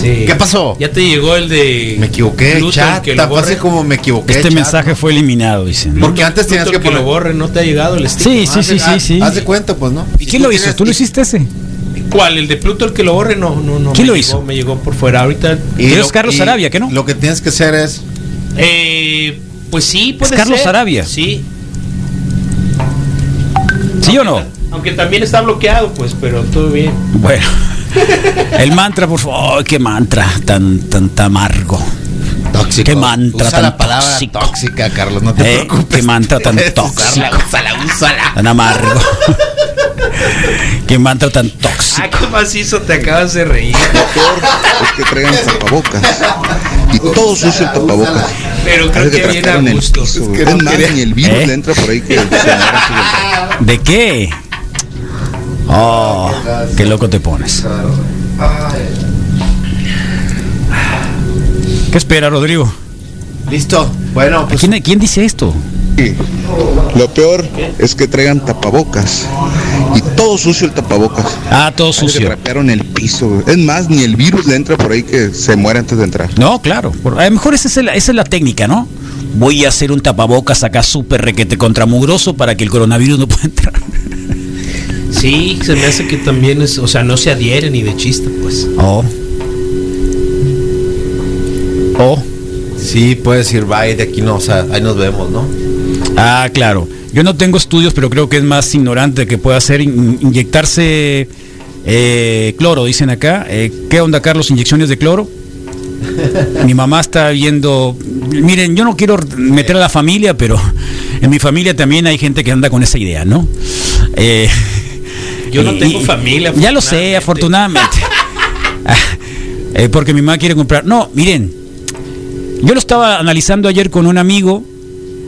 Sí. ¿Qué pasó? Ya te llegó el de Me equivoqué, Pluto, chat. el que borre. como me equivoqué. este chat, mensaje ¿no? fue eliminado, dicen. ¿no? Porque antes tenías que el que lo borre, no te ha llegado el sticker. Sí, sí, sí, sí, haz- sí. Haz de cuenta, pues, ¿no? ¿Y quién lo hizo? ¿Tú lo hiciste ese? ¿Cuál? ¿El de Pluto el que lo borre? No, no, no. ¿Quién lo llegó, hizo? Me llegó por fuera. Ahorita. Y es Carlos y Arabia, ¿qué no? Lo que tienes que hacer es. Eh, pues sí, puede Carlos ser. Arabia. Sí. ¿Sí o no? Aunque también está bloqueado, pues, pero todo bien. Bueno. El mantra, por favor. ¡Ay, qué mantra tan, tan, tan amargo! Tóxico. Qué mantra Usa tan la palabra tóxico. tóxica, Carlos, no te Eh, preocupes. qué mantra tan tóxico. Úsala, úsala. Tan amargo. qué mantra tan Ah, tóxico. qué macizo te acabas de reír. peor es que traigan tapabocas. Y todos usan tapabocas. Pero creo que viene a gusto. Es que no quería- ni el virus ¿Eh? le entra por ahí que se. ¿De qué? Oh, qué loco te pones. ¿Qué espera, Rodrigo? Listo. Bueno, pues. ¿Quién, quién dice esto? Sí. Lo peor es que traigan tapabocas. Y todo sucio el tapabocas. Ah, todo sucio. trapearon el piso. Es más, ni el virus le entra por ahí que se muere antes de entrar. No, claro. Por- a lo mejor esa es, la, esa es la técnica, ¿no? Voy a hacer un tapabocas acá súper requete contramugroso para que el coronavirus no pueda entrar. Sí, se me hace que también es, o sea, no se adhiere ni de chiste, pues. Oh. Oh. Sí, puedes ir, bye, de aquí no, o sea, ahí nos vemos, ¿no? Ah, claro. Yo no tengo estudios, pero creo que es más ignorante que pueda hacer in- inyectarse eh, cloro, dicen acá. Eh, ¿Qué onda, Carlos? ¿Inyecciones de cloro? Mi mamá está viendo. Miren, yo no quiero meter a la familia, pero en mi familia también hay gente que anda con esa idea, ¿no? Eh, Yo no tengo familia, Ya lo sé, afortunadamente. Ah, eh, porque mi mamá quiere comprar. No, miren, yo lo estaba analizando ayer con un amigo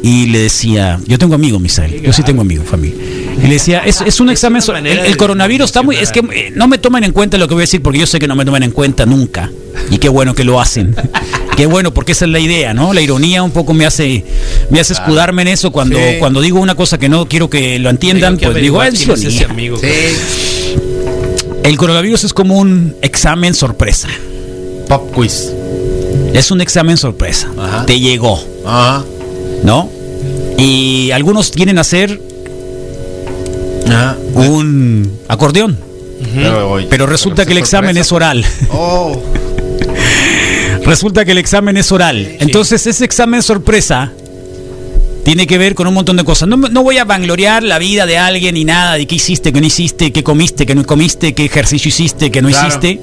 y le decía, yo tengo amigos, Misael, yo sí tengo amigos, familia. Y le decía, es, es un examen, el, coronavirus está muy, es que eh, no me tomen en cuenta lo que voy a decir porque yo sé que no me toman en cuenta nunca. Y qué bueno que lo hacen. Qué bueno, porque esa es la idea, ¿no? La ironía un poco me hace me hace escudarme en eso cuando Sí. cuando digo una cosa que no quiero que lo entiendan, que pues digo, averiguar es ese amigo. Sí. El coronavirus es como un examen sorpresa. Pop quiz. Es un examen sorpresa. Ajá. Te llegó, Ajá. ¿no? Y algunos quieren hacer Ajá. un acordeón, Pero, resulta pero que el examen es oral. Oh. Resulta que el examen es oral. Entonces ese examen sorpresa tiene que ver con un montón de cosas. No, no voy a vangloriar la vida de alguien ni nada, de qué hiciste, qué no hiciste, qué comiste, qué no comiste, qué ejercicio hiciste, qué no Claro. hiciste,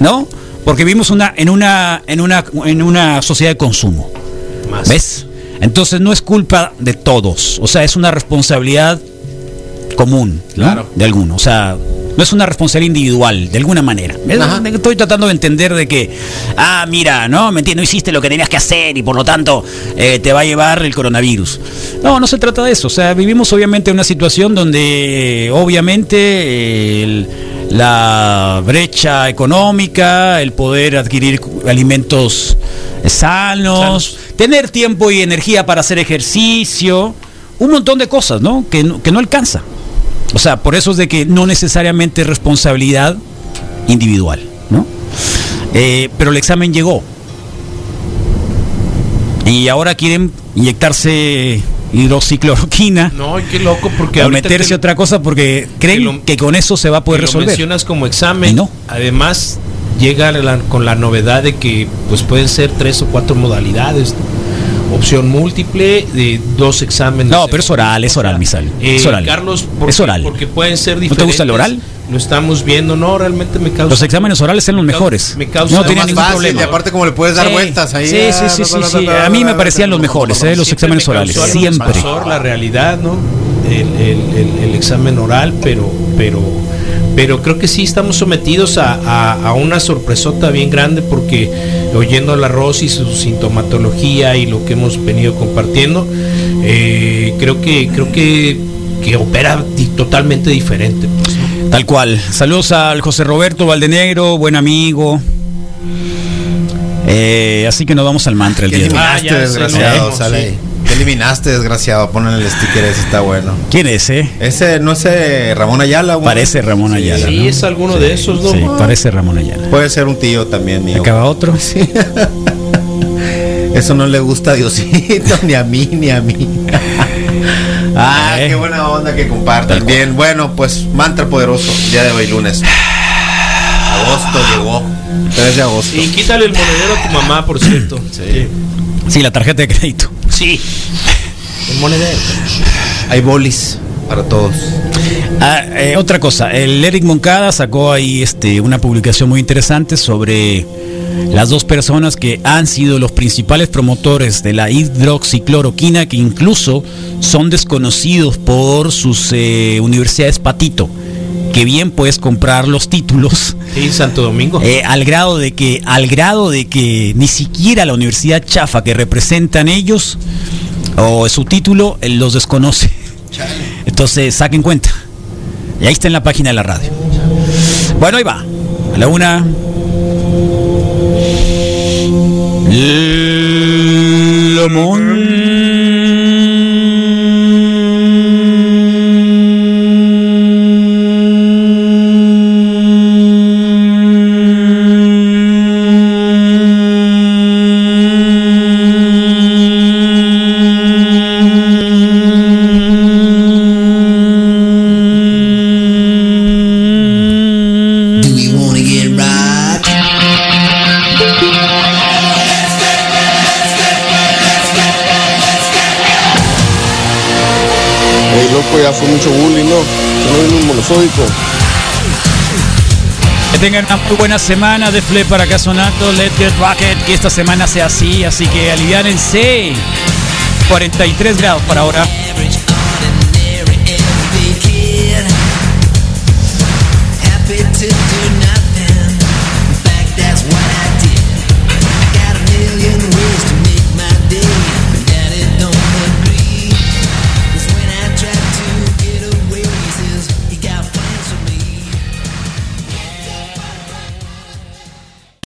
¿no? Porque vivimos una, en, una, en, una, en una sociedad de consumo. Más. ¿Ves? Entonces no es culpa de todos. O sea, es una responsabilidad común, ¿no? Claro. De alguno. O sea, no es una responsabilidad individual, de alguna manera. Ajá. Estoy tratando de entender de que, ah, mira, no, me entiendo, hiciste lo que tenías que hacer y por lo tanto eh, te va a llevar el coronavirus. No, no se trata de eso. O sea, vivimos obviamente en una situación donde obviamente el- la brecha económica, el poder adquirir alimentos sanos, tener tiempo y energía para hacer ejercicio, un montón de cosas, ¿no? Que, no- que no alcanza. O sea, por eso es de que no necesariamente es responsabilidad individual, ¿no? Eh, pero el examen llegó. Y ahora quieren inyectarse hidroxicloroquina No, qué loco, porque o meterse que- otra cosa porque creen lo- que con eso se va a poder que lo resolver. mencionas como examen. Y no. Además, llega la- con la novedad de que pues pueden ser tres o cuatro modalidades. Opción múltiple de dos exámenes. No, pero es oral, es oral, Misal. Eh, Es oral. Carlos, porque, Es oral. porque pueden ser te diferentes. gusta el oral? Lo estamos viendo, no, realmente me causa. Los exámenes orales son los mejores. Me causa no más ningún fácil, problema. y aparte como le puedes dar Sí, vueltas ahí. sí, sí, sí, sí, sí. A mí me parecían los mejores, eh, los Siempre exámenes me orales. Siempre. la realidad, ¿no? El, el- el- el examen oral, pero, pero, pero creo que sí estamos sometidos a, a- a una sorpresota bien grande porque oyendo a la Rosy su sintomatología y lo que hemos venido compartiendo, eh, creo que creo que, que opera totalmente diferente. pues, ¿no? Tal cual. Saludos al José Roberto Valdenegro, buen amigo. Eh, así que nos vamos al mantra el ¿Qué día de hoy. Ah, ya, desgraciado? Sale ¿Qué eliminaste, desgraciado? Ponen el sticker ese, está bueno. ¿Quién es, eh? Ese, no sé, Ramón Ayala. güey. Parece Ramón Ayala. Sí, ¿no? es alguno de esos, ¿no? Sí, parece Ramón Ayala. Puede ser un tío también mío. Acaba otro. Eso no le gusta a Diosito, ni a mí, ni a mí. ah, Eh. qué buena onda que compartan. Bien, bueno, pues mantra poderoso, día de hoy lunes. Agosto llegó. 3 de agosto. Y quítale el monedero a tu mamá, por cierto. Sí. Sí, la tarjeta de crédito. Sí. Monedero. Hay bolis para todos. Ah, eh, otra cosa, el Eric Moncada sacó ahí este, una publicación muy interesante sobre las dos personas que han sido los principales promotores de la hidroxicloroquina, que incluso son desconocidos por sus eh, universidades patito, que bien puedes comprar los títulos. Sí, Santo Domingo. Eh, al grado de que al grado de que ni siquiera la universidad chafa que representan ellos o su título eh, los desconoce. Entonces saquen cuenta. Y ahí está en la página de la radio. Bueno ahí va. A la una. Do que tengan una muy buena semana de Fle para acá sonando Let Get Rocket que esta semana sea así así que aliviánense. 43 grados para ahora